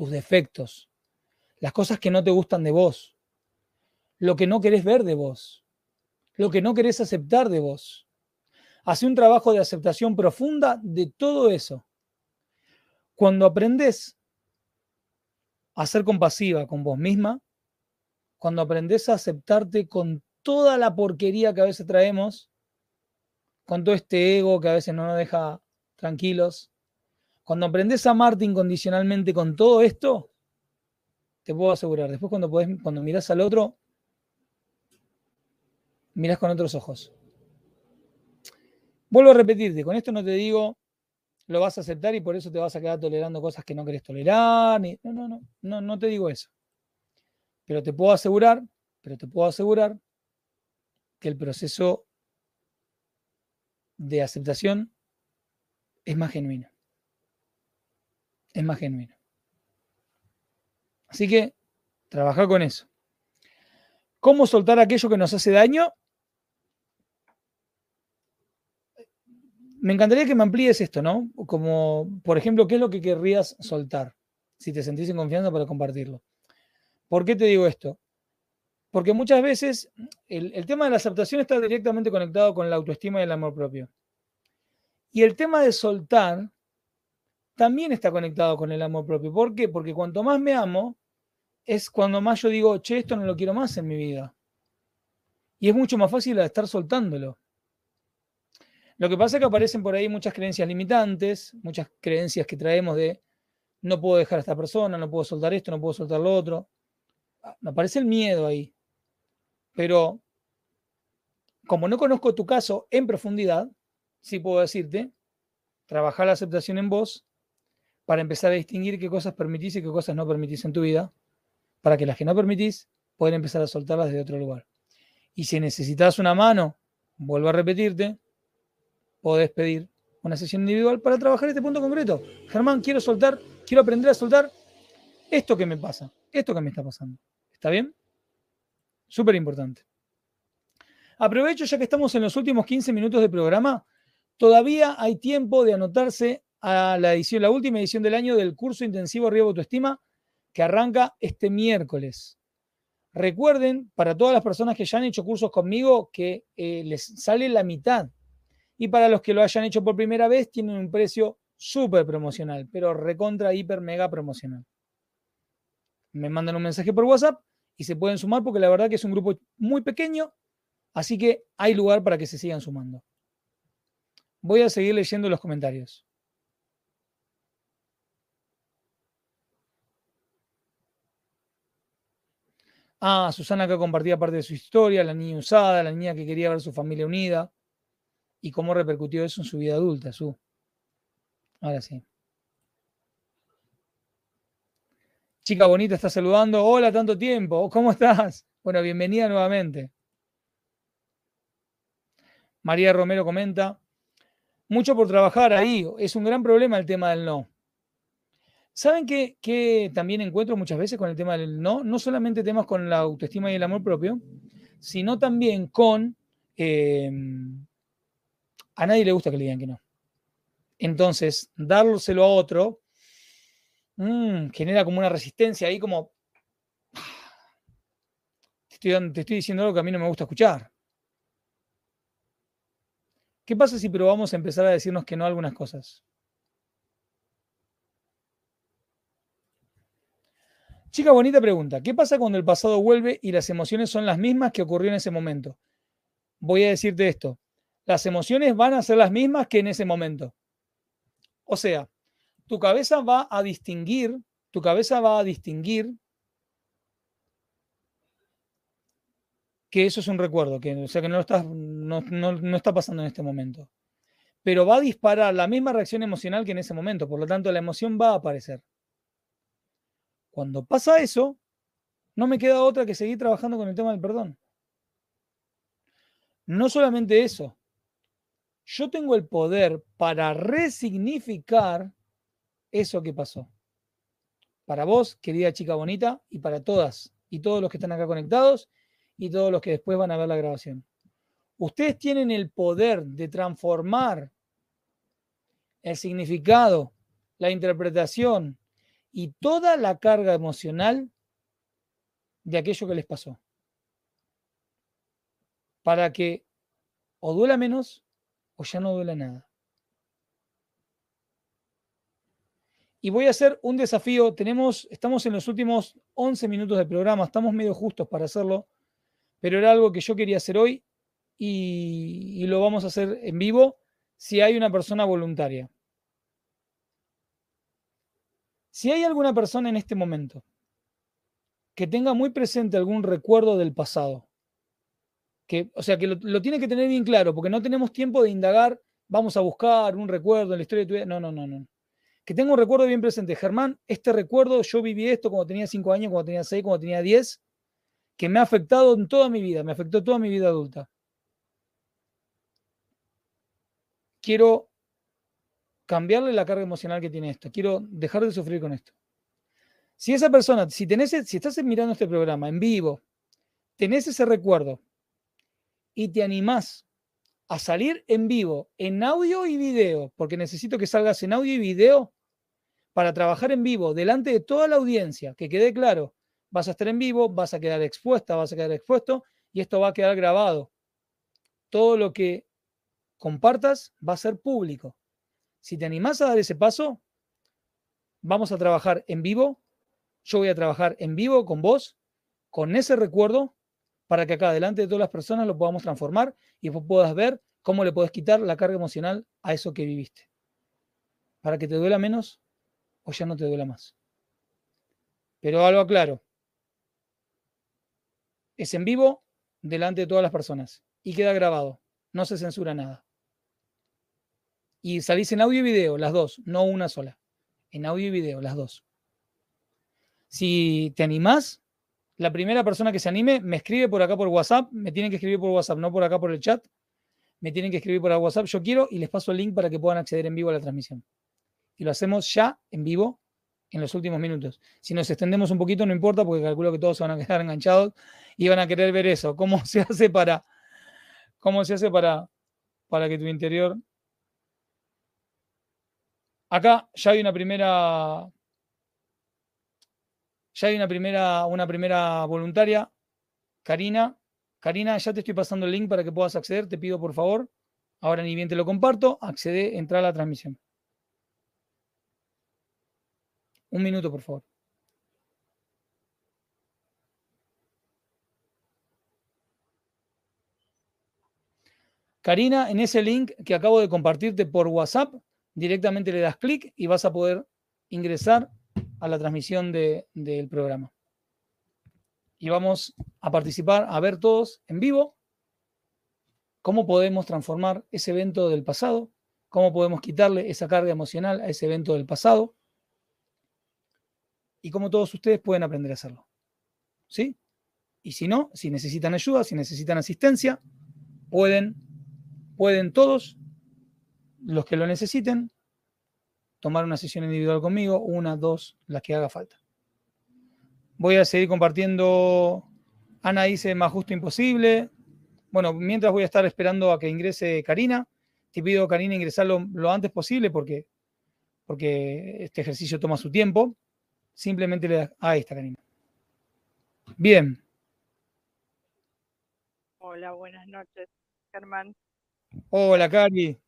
tus defectos, las cosas que no te gustan de vos, lo que no querés ver de vos, lo que no querés aceptar de vos. Hace un trabajo de aceptación profunda de todo eso. Cuando aprendes a ser compasiva con vos misma, cuando aprendes a aceptarte con toda la porquería que a veces traemos, con todo este ego que a veces no nos deja tranquilos, cuando aprendes a amarte incondicionalmente con todo esto, te puedo asegurar, después cuando, podés, cuando miras al otro, miras con otros ojos. Vuelvo a repetirte, con esto no te digo lo vas a aceptar y por eso te vas a quedar tolerando cosas que no querés tolerar. No, no, no, no, no te digo eso. Pero te puedo asegurar, pero te puedo asegurar que el proceso de aceptación es más genuino. Es más genuino. Así que trabaja con eso. ¿Cómo soltar aquello que nos hace daño? Me encantaría que me amplíes esto, ¿no? Como, por ejemplo, ¿qué es lo que querrías soltar? Si te sentís en confianza para compartirlo. ¿Por qué te digo esto? Porque muchas veces el, el, tema de la aceptación está directamente conectado con la autoestima y el amor propio. Y el tema de soltar también está conectado con el amor propio. ¿Por qué? Porque cuanto más me amo, es cuando más yo digo, che, esto no lo quiero más en mi vida. Y es mucho más fácil estar soltándolo. Lo que pasa es que aparecen por ahí muchas creencias limitantes, muchas creencias que traemos de no puedo dejar a esta persona, no puedo soltar esto, no puedo soltar lo otro. Ah, me aparece el miedo ahí. Pero como no conozco tu caso en profundidad, sí puedo decirte, trabajar la aceptación en vos para empezar a distinguir qué cosas permitís y qué cosas no permitís en tu vida, para que las que no permitís puedan empezar a soltarlas desde otro lugar. Y si necesitas una mano, vuelvo a repetirte, podés pedir una sesión individual para trabajar este punto concreto. Germán, quiero soltar, quiero aprender a soltar esto que me pasa, esto que me está pasando. ¿Está bien? Súper importante. Aprovecho ya que estamos en los últimos 15 minutos de programa, todavía hay tiempo de anotarse a la edición, la última edición del año del curso intensivo Arriba Autoestima que arranca este miércoles. Recuerden, para todas las personas que ya han hecho cursos conmigo, que eh, les sale la mitad. Y para los que lo hayan hecho por primera vez, tienen un precio súper promocional, pero recontra, hiper, mega promocional. Me mandan un mensaje por WhatsApp y se pueden sumar porque la verdad que es un grupo muy pequeño, así que hay lugar para que se sigan sumando. Voy a seguir leyendo los comentarios. Ah, Susana que compartía parte de su historia, la niña usada, la niña que quería ver su familia unida y cómo repercutió eso en su vida adulta, su. Ahora sí. Chica bonita está saludando. Hola, tanto tiempo. ¿Cómo estás? Bueno, bienvenida nuevamente. María Romero comenta, mucho por trabajar ahí. Es un gran problema el tema del no. ¿Saben qué, también encuentro muchas veces con el tema del no? No solamente temas con la autoestima y el amor propio, sino también con... Em, a nadie le gusta que le digan que no. Entonces, dárselo a otro mm, genera como una resistencia ahí como... Te estoy, te estoy diciendo algo que a mí no me gusta escuchar. ¿Qué pasa si probamos a empezar a decirnos que no a algunas cosas? Chica bonita pregunta, ¿qué pasa cuando el pasado vuelve y las emociones son las mismas que ocurrió en ese momento? Voy a decirte esto, las emociones van a ser las mismas que en ese momento. O sea, tu cabeza va a distinguir, tu cabeza va a distinguir que eso es un recuerdo, que, o sea que no, no está pasando en este momento. Pero va a disparar la misma reacción emocional que en ese momento, por lo tanto la emoción va a aparecer. Cuando pasa eso, no me queda otra que seguir trabajando con el tema del perdón. No solamente eso, yo tengo el poder para resignificar eso que pasó. Para vos, querida chica bonita, y para todas y todos los que están acá conectados y todos los que después van a ver la grabación. Ustedes tienen el poder de transformar el significado, la interpretación, y toda la carga emocional de aquello que les pasó. Para que o duela menos o ya no duela nada. Y voy a hacer un desafío. Tenemos, estamos en los últimos 11 minutos de programa, estamos medio justos para hacerlo, pero era algo que yo quería hacer hoy y, y lo vamos a hacer en vivo si hay una persona voluntaria. Si hay alguna persona en este momento que tenga muy presente algún recuerdo del pasado, que, o sea, que lo, tiene que tener bien claro, porque no tenemos tiempo de indagar, vamos a buscar un recuerdo en la historia de tu vida. No, no, no, no. Que tenga un recuerdo bien presente. Germán, este recuerdo, yo viví esto cuando tenía 5 años, cuando tenía 6, cuando tenía 10, que me ha afectado en toda mi vida, me afectó toda mi vida adulta. Quiero cambiarle la carga emocional que tiene esto. Quiero dejar de sufrir con esto. Si esa persona, si, tenés, si estás mirando este programa en vivo, tenés ese recuerdo y te animás a salir en vivo, en audio y video, porque necesito que salgas en audio y video para trabajar en vivo delante de toda la audiencia, que quede claro, vas a estar en vivo, vas a quedar expuesta, vas a quedar expuesto y esto va a quedar grabado. Todo lo que compartas va a ser público. Si te animás a dar ese paso, vamos a trabajar en vivo. Yo voy a trabajar en vivo con vos, con ese recuerdo, para que acá delante de todas las personas lo podamos transformar y vos puedas ver cómo le podés quitar la carga emocional a eso que viviste. Para que te duela menos o ya no te duela más. Pero algo claro. Es en vivo delante de todas las personas y queda grabado. No se censura nada y salís en audio y video, las dos, no una sola. En audio y video, las dos. Si te animás, la primera persona que se anime me escribe por acá por WhatsApp, me tiene que escribir por WhatsApp, no por acá por el chat. me tienen que escribir por WhatsApp, yo quiero, y les paso el link para que puedan acceder en vivo a la transmisión. Y lo hacemos ya en vivo en los últimos minutos. Si nos extendemos un poquito, no importa, porque calculo que todos se van a quedar enganchados y van a querer ver eso. ¿Cómo [laughs] se hace para, cómo se hace para, para que tu interior... Acá ya hay una primera... Ya hay una primera, una primera voluntaria, Karina. Karina, ya te estoy pasando el link para que puedas acceder. Te pido por favor, ahora ni bien te lo comparto, accede, entra a la transmisión. Un minuto, por favor. Karina, en ese link que acabo de compartirte por WhatsApp, directamente le das clic y vas a poder ingresar a la transmisión del programa. Y vamos a participar, a ver todos en vivo cómo podemos transformar ese evento del pasado, cómo podemos quitarle esa carga emocional a ese evento del pasado y cómo todos ustedes pueden aprender a hacerlo. ¿Sí? Y si no, si necesitan ayuda, si necesitan asistencia, pueden, pueden todos los que lo necesiten tomar una sesión individual conmigo, una, dos, las que haga falta. Voy a seguir compartiendo. Ana dice más justo imposible. Bueno, mientras voy a estar esperando a que ingrese Karina. Te pido, Karina, ingresarlo lo antes posible porque, porque este ejercicio toma su tiempo. Simplemente le das. Ahí está, Karina. Bien. Hola, buenas noches, Germán. Hola, Cari.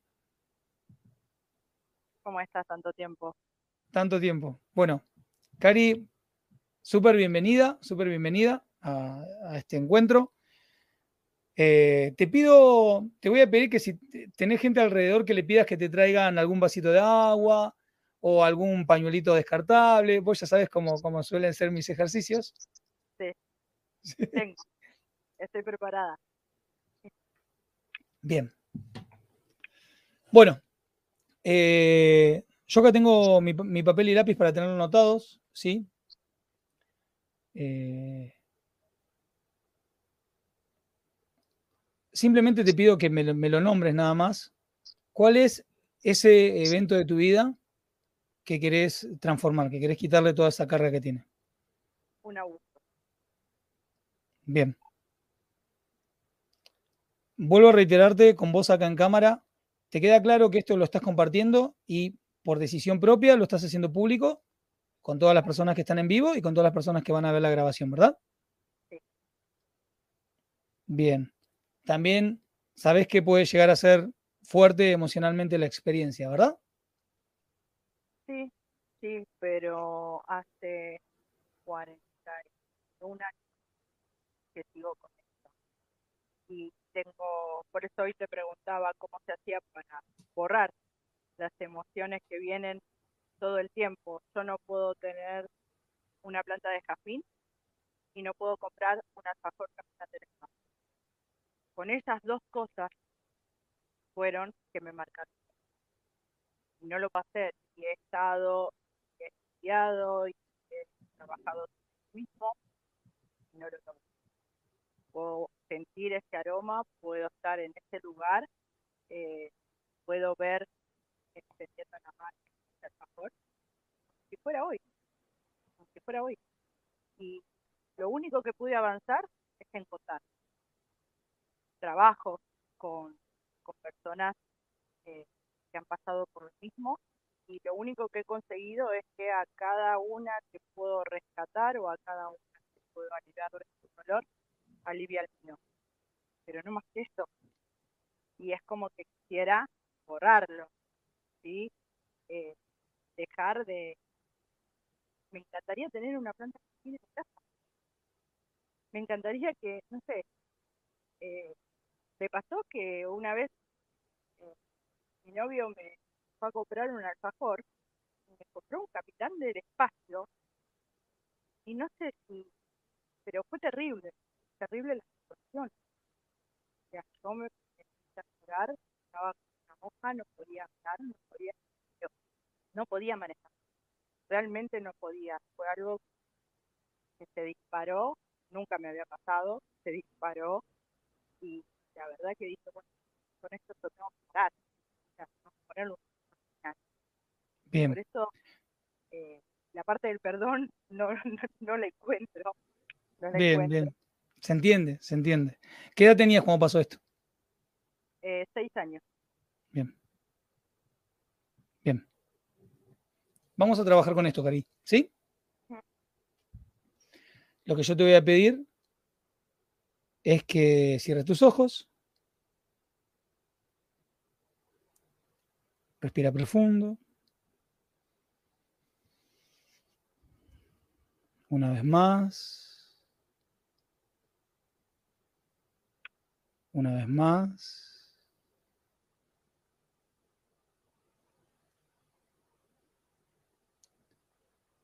¿Cómo estás tanto tiempo? Tanto tiempo. Bueno, Cari, súper bienvenida, súper bienvenida a, este encuentro. Eh, te pido, te voy a pedir que si tenés gente alrededor que le pidas que te traigan algún vasito de agua o algún pañuelito descartable. Vos ya sabes cómo, cómo suelen ser mis ejercicios. Sí, [laughs] tengo. Estoy preparada. Bien. Bueno, eh, yo acá tengo mi, papel y lápiz para tenerlos notados, ¿sí? Eh, simplemente te pido que me, lo nombres nada más. ¿Cuál es ese evento de tu vida que querés transformar, que querés quitarle toda esa carga que tiene? Un abuso. Bien. Vuelvo a reiterarte con vos acá en cámara ¿Te queda claro que esto lo estás compartiendo y por decisión propia lo estás haciendo público con todas las personas que están en vivo y con todas las personas que van a ver la grabación, ¿verdad? Sí. Bien. También sabes que puede llegar a ser fuerte emocionalmente la experiencia, ¿verdad? Sí, sí, pero hace 41 años que sigo con. Y tengo, por eso hoy te preguntaba cómo se hacía para borrar las emociones que vienen todo el tiempo. Yo no puedo tener una planta de jazmín y no puedo comprar una alfajor Con esas dos cosas fueron que me marcaron. Y no lo pasé y he estado, he estudiado y he trabajado mismo y no lo puedo sentir ese aroma, puedo estar en ese lugar, eh, puedo ver extendiendo la mano el si fuera hoy, si fuera hoy. Y lo único que pude avanzar es encontrar trabajo con, con personas eh, que han pasado por lo mismo y lo único que he conseguido es que a cada una que puedo rescatar o a cada una que puedo aliviar su dolor, alivia el mío. Pero no más que eso. Y es como que quisiera borrarlo, ¿sí? Eh, dejar de... Me encantaría tener una planta en casa. Me encantaría que, no sé, eh, me pasó que una vez eh, mi novio me fue a comprar un alfajor y me compró un capitán del espacio y no sé si, pero fue terrible, terrible la situación. O sea, yo me empecé a llorar, estaba con una hoja, no podía hablar, no podía, no podía manejar. Realmente no podía. Fue algo que se disparó, nunca me había pasado, se disparó y la verdad que dije, bueno, con esto lo tengo que parar, o sea, no ponerlo final. Bien, Por eso eh, la parte del perdón [laughs] no, no, no la encuentro. No la bien, encuentro. bien. Se entiende, se entiende. ¿Qué edad tenías cuando pasó esto? Eh, seis años. Bien. Bien. Vamos a trabajar con esto, Cari. ¿Sí? Lo que yo te voy a pedir es que cierres tus ojos. Respira profundo. Una vez más. Una vez más.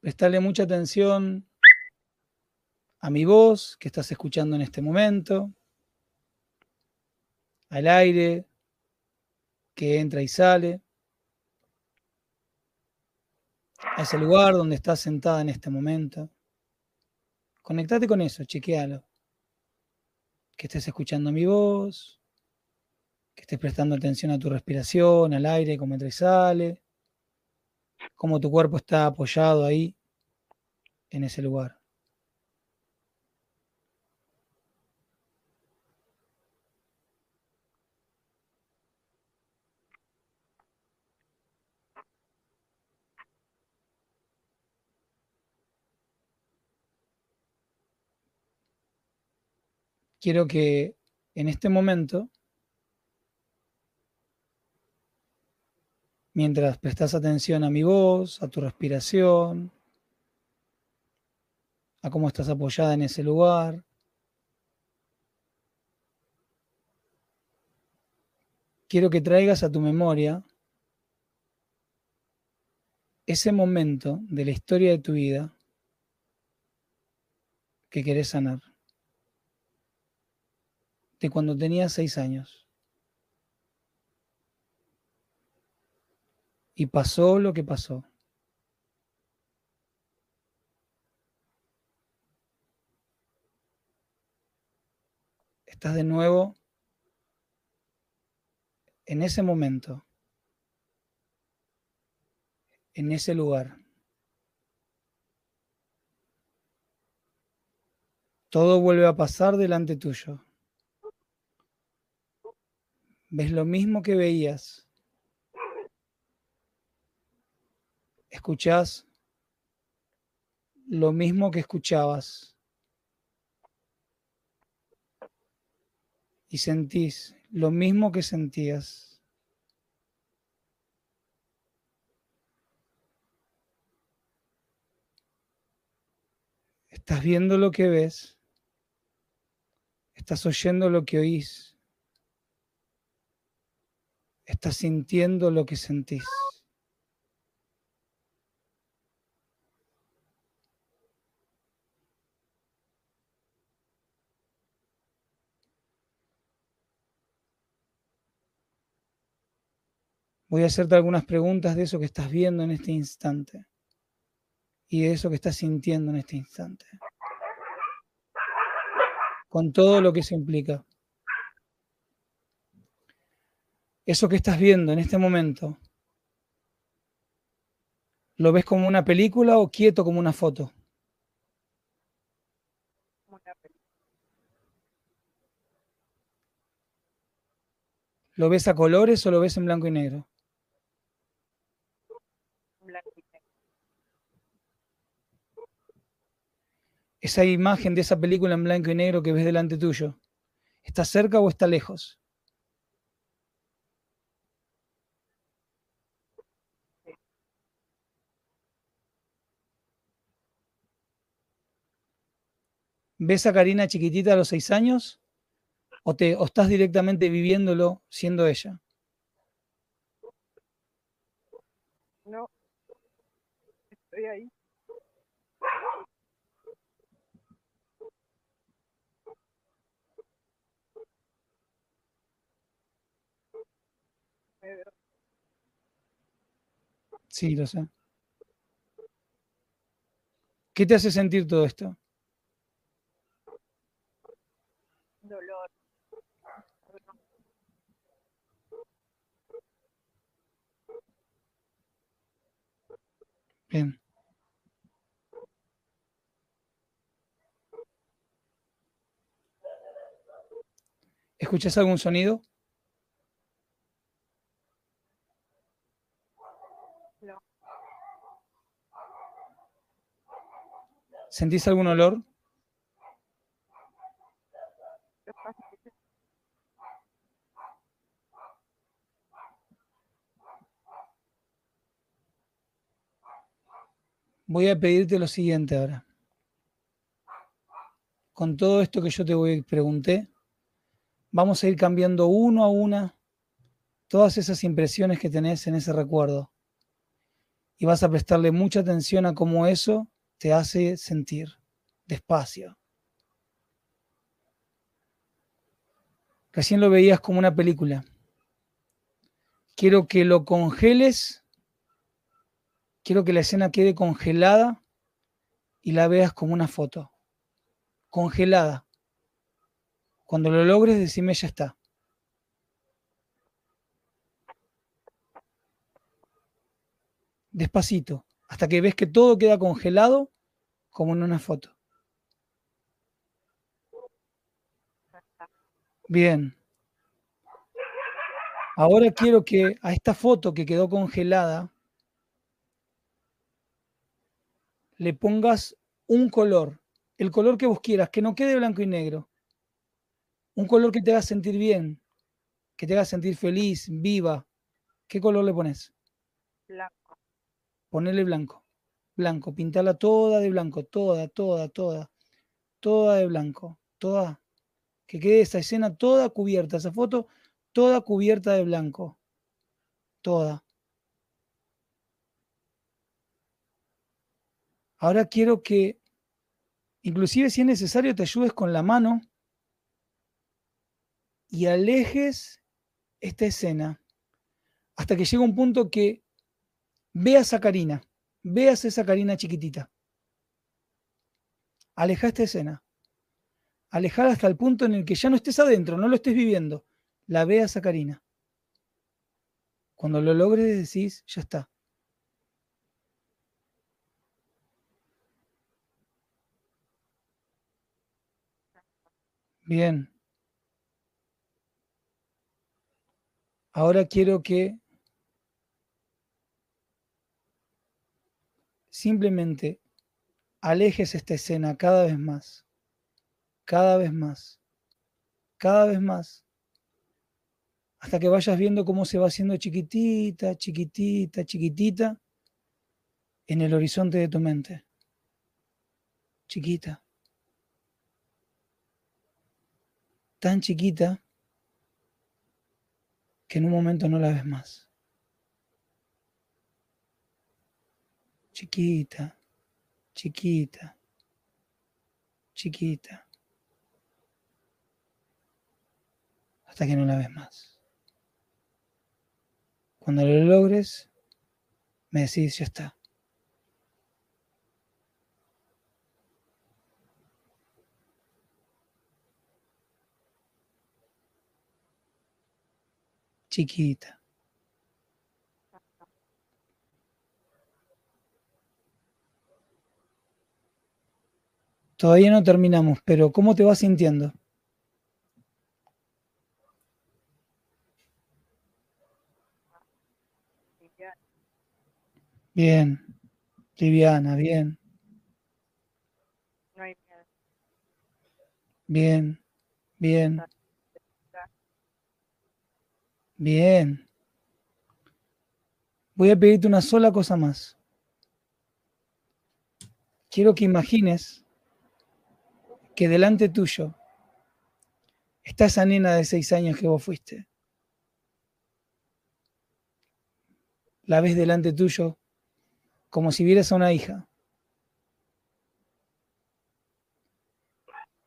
Prestarle mucha atención a mi voz que estás escuchando en este momento, al aire que entra y sale, a ese lugar donde estás sentada en este momento. Conectate con eso, chequealo. Que estés escuchando mi voz, que estés prestando atención a tu respiración, al aire, cómo entra y sale, cómo tu cuerpo está apoyado ahí, en ese lugar. Quiero que en este momento, mientras prestas atención a mi voz, a tu respiración, a cómo estás apoyada en ese lugar, quiero que traigas a tu memoria ese momento de la historia de tu vida que querés sanar de cuando tenías seis años. Y pasó lo que pasó. Estás de nuevo en ese momento, en ese lugar. Todo vuelve a pasar delante tuyo. Ves lo mismo que veías. Escuchás lo mismo que escuchabas. Y sentís lo mismo que sentías. Estás viendo lo que ves. Estás oyendo lo que oís. Estás sintiendo lo que sentís. Voy a hacerte algunas preguntas de eso que estás viendo en este instante y de eso que estás sintiendo en este instante. Con todo lo que eso implica. Eso que estás viendo en este momento, ¿lo ves como una película o quieto como una foto? ¿Lo ves a colores o lo ves en blanco y negro? blanco y negro. Esa imagen de esa película en blanco y negro que ves delante tuyo, ¿está cerca o está lejos? ¿Ves a Karina chiquitita a los seis años? ¿O, te, o estás directamente viviéndolo siendo ella? No, estoy ahí. Sí, lo sé. ¿Qué te hace sentir todo esto? dolor. Bien. ¿Escuchas algún sonido? No. ¿Sentís algún olor? Voy a pedirte lo siguiente ahora. Con todo esto que yo te voy, pregunté, vamos a ir cambiando uno a una todas esas impresiones que tenés en ese recuerdo. Y vas a prestarle mucha atención a cómo eso te hace sentir despacio. Recién lo veías como una película. Quiero que lo congeles, quiero que la escena quede congelada y la veas como una foto. Congelada. Cuando lo logres, decime ya está. Despacito, hasta que ves que todo queda congelado como en una foto. Bien. Ahora quiero que a esta foto que quedó congelada le pongas un color, el color que vos quieras, que no quede blanco y negro. Un color que te haga sentir bien, que te haga sentir feliz, viva. ¿Qué color le pones? Blanco. Ponele blanco. Blanco, pintarla toda de blanco, toda, toda, toda. Toda de blanco, toda. Que quede esa escena toda cubierta, esa foto toda cubierta de blanco. Toda. Ahora quiero que, inclusive si es necesario, te ayudes con la mano y alejes esta escena hasta que llegue un punto que veas a Karina, veas esa Karina chiquitita. Aleja esta escena. Alejala hasta el punto en el que ya no estés adentro, no lo estés viviendo. La veas a Karina. Cuando lo logres decís, ya está. Bien. Ahora quiero que simplemente alejes esta escena cada vez más, cada vez más, cada vez más, hasta que vayas viendo cómo se va haciendo chiquitita, chiquitita, chiquitita en el horizonte de tu mente. Chiquita. Tan chiquita que en un momento no la ves más. Chiquita, chiquita, chiquita. Hasta que no la ves más. Cuando lo logres, me decís, ya está. Chiquita. Todavía no terminamos, pero ¿cómo te vas sintiendo? Bien, liviana, bien. Bien, bien. Bien. Voy a pedirte una sola cosa más. Quiero que imagines que delante tuyo está esa nena de seis años que vos fuiste. La ves delante tuyo como si vieras a una hija.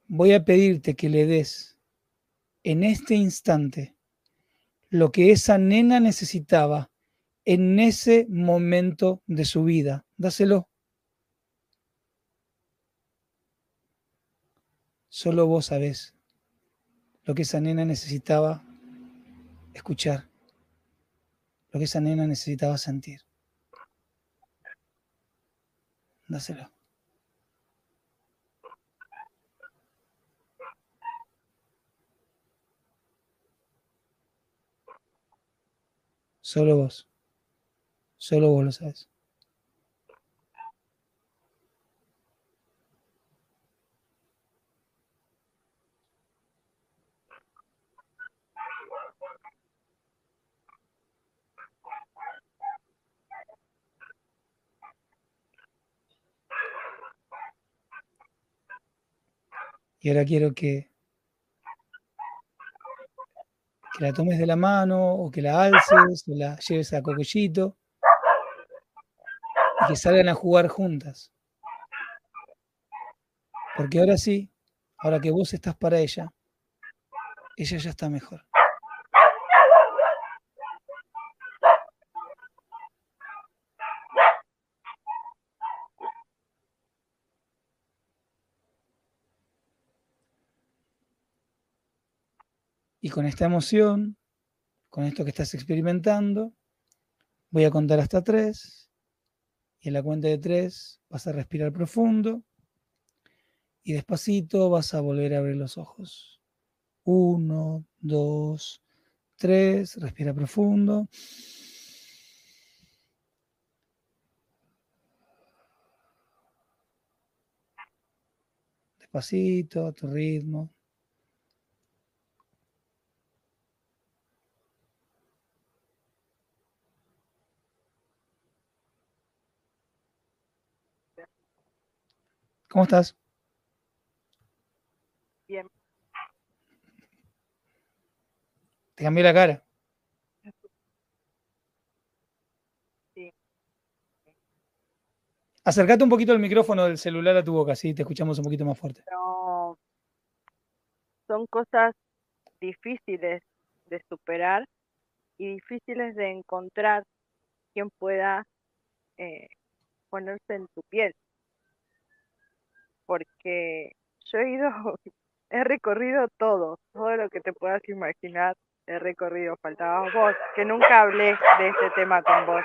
Voy a pedirte que le des en este instante lo que esa nena necesitaba en ese momento de su vida. Dáselo. Solo vos sabés lo que esa nena necesitaba escuchar, lo que esa nena necesitaba sentir. Dáselo. Solo vos. Solo vos lo sabes. Y ahora quiero que, que la tomes de la mano o que la alces o la lleves a Cocollito y que salgan a jugar juntas. Porque ahora sí, ahora que vos estás para ella, ella ya está mejor. Y con esta emoción, con esto que estás experimentando, voy a contar hasta tres. Y en la cuenta de tres vas a respirar profundo. Y despacito vas a volver a abrir los ojos. Uno, dos, tres. Respira profundo. Despacito, a tu ritmo. ¿Cómo estás? Bien. Te cambié la cara. Sí. Acércate un poquito el micrófono del celular a tu boca, así te escuchamos un poquito más fuerte. No, son cosas difíciles de superar y difíciles de encontrar quien pueda eh, ponerse en tu piel. Porque yo he ido, [laughs] he recorrido todo, todo lo que te puedas imaginar, he recorrido, faltaba vos, que nunca hablé de este tema con vos.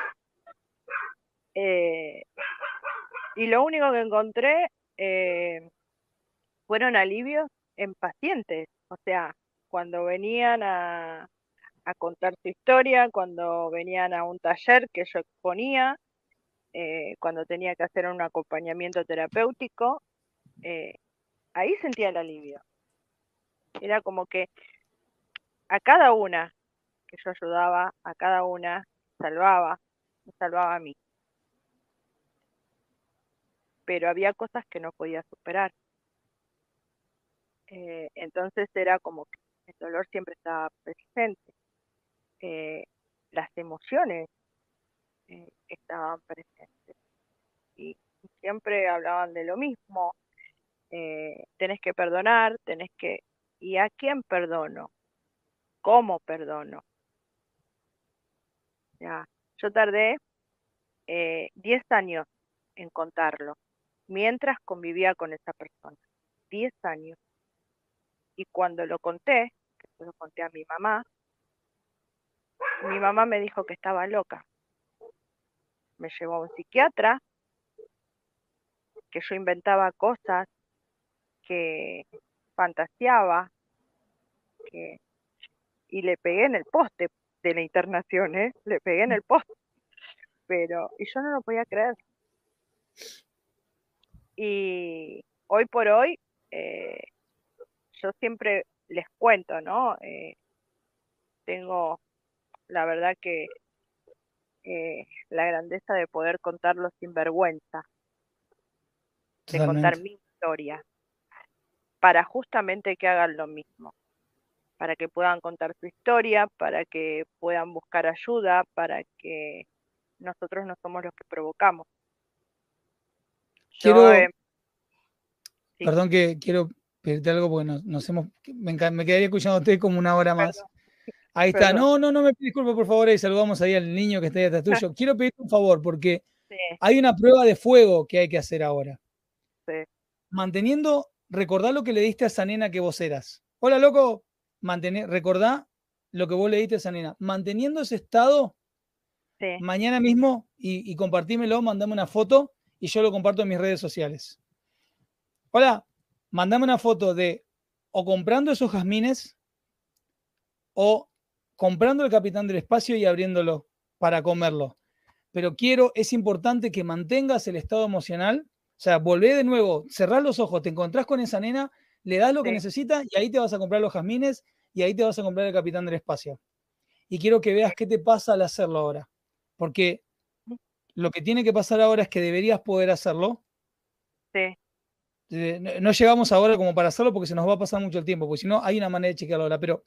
Eh, y lo único que encontré eh, fueron alivios en pacientes, o sea, cuando venían a, contar su historia, cuando venían a un taller que yo exponía, eh, cuando tenía que hacer un acompañamiento terapéutico, eh, ahí sentía el alivio. Era como que a cada una que yo ayudaba, a cada una salvaba, me salvaba a mí. Pero había cosas que no podía superar. Eh, entonces era como que el dolor siempre estaba presente. Eh, las emociones eh, estaban presentes. Y siempre hablaban de lo mismo. Eh, tenés que perdonar, tenés que... ¿Y a quién perdono? ¿Cómo perdono? Ya, yo tardé 10 años en contarlo, mientras convivía con esa persona. 10 años. Y cuando lo conté, que se lo conté a mi mamá, mi mamá me dijo que estaba loca. Me llevó a un psiquiatra, que yo inventaba cosas, que fantaseaba, que... y le pegué en el poste de la internación, ¿eh? Le pegué en el poste. Pero, y yo no lo podía creer. Y hoy por hoy, eh, yo siempre les cuento, ¿no? Eh, tengo la verdad que eh, la grandeza de poder contarlo sin vergüenza, de contar mi historia, para justamente que hagan lo mismo, para que puedan contar su historia, para que puedan buscar ayuda, para que nosotros no somos los que provocamos. Quiero, eh, perdón que quiero pedirte algo porque nos, hemos, me, me, quedaría escuchándote como una hora más. Ahí está. No, no, no me disculpe, por favor. Ahí saludamos ahí al niño que está ahí atrás [laughs] tuyo. Quiero pedirte un favor porque hay una prueba de fuego que hay que hacer ahora. Sí. Manteniendo, recordá lo que le diste a esa nena que vos eras. Hola, loco. Mantener, recordá lo que vos le diste a esa nena. Manteniendo ese estado, mañana mismo, y, y compartímelo, mandame una foto y yo lo comparto en mis redes sociales. Hola, mandame una foto de o comprando esos jazmines o comprando el capitán del espacio y abriéndolo para comerlo. Pero quiero, es importante que mantengas el estado emocional. O sea, volvé de nuevo, cerrás los ojos, te encontrás con esa nena, le das lo que necesita y ahí te vas a comprar los jazmines y ahí te vas a comprar el capitán del espacio. Y quiero que veas qué te pasa al hacerlo ahora. Porque lo que tiene que pasar ahora es que deberías poder hacerlo. Sí. Eh, no llegamos ahora como para hacerlo porque se nos va a pasar mucho el tiempo, porque si no hay una manera de chequearlo ahora, pero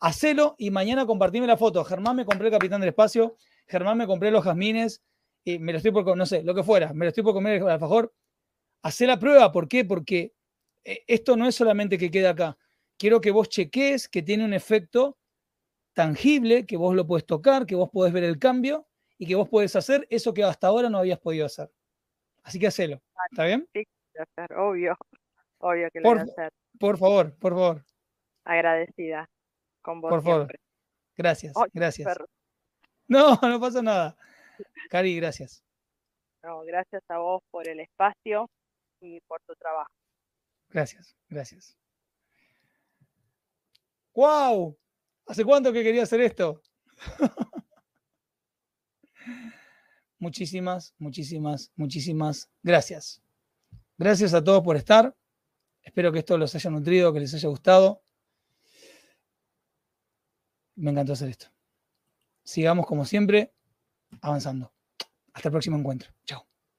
hacelo y mañana compartime la foto. Germán me compré el Capitán del Espacio, Germán me compré los jazmines, y me lo estoy por, no sé, lo que fuera, me lo estoy por comer el alfajor. Hacé la prueba, ¿por qué? Porque eh, esto no es solamente que quede acá. Quiero que vos cheques que tiene un efecto tangible, que vos lo puedes tocar, que vos podés ver el cambio y que vos podés hacer eso que hasta ahora no habías podido hacer. Así que hacelo. ¿Está bien? Sí, hacer, obvio. [laughs] Obvio que lo voy a hacer. Por favor, por favor. Agradecida con vos. Por favor. Gracias, gracias. No, no pasa nada. Cari, gracias. No, gracias a vos por el espacio y por tu trabajo. Gracias, gracias. ¡Wow! ¿Hace cuánto que quería hacer esto? [laughs] muchísimas, muchísimas, muchísimas gracias. Gracias a todos por estar. Espero que esto los haya nutrido, que les haya gustado. Me encantó hacer esto. Sigamos como siempre avanzando. Hasta el próximo encuentro. Chao.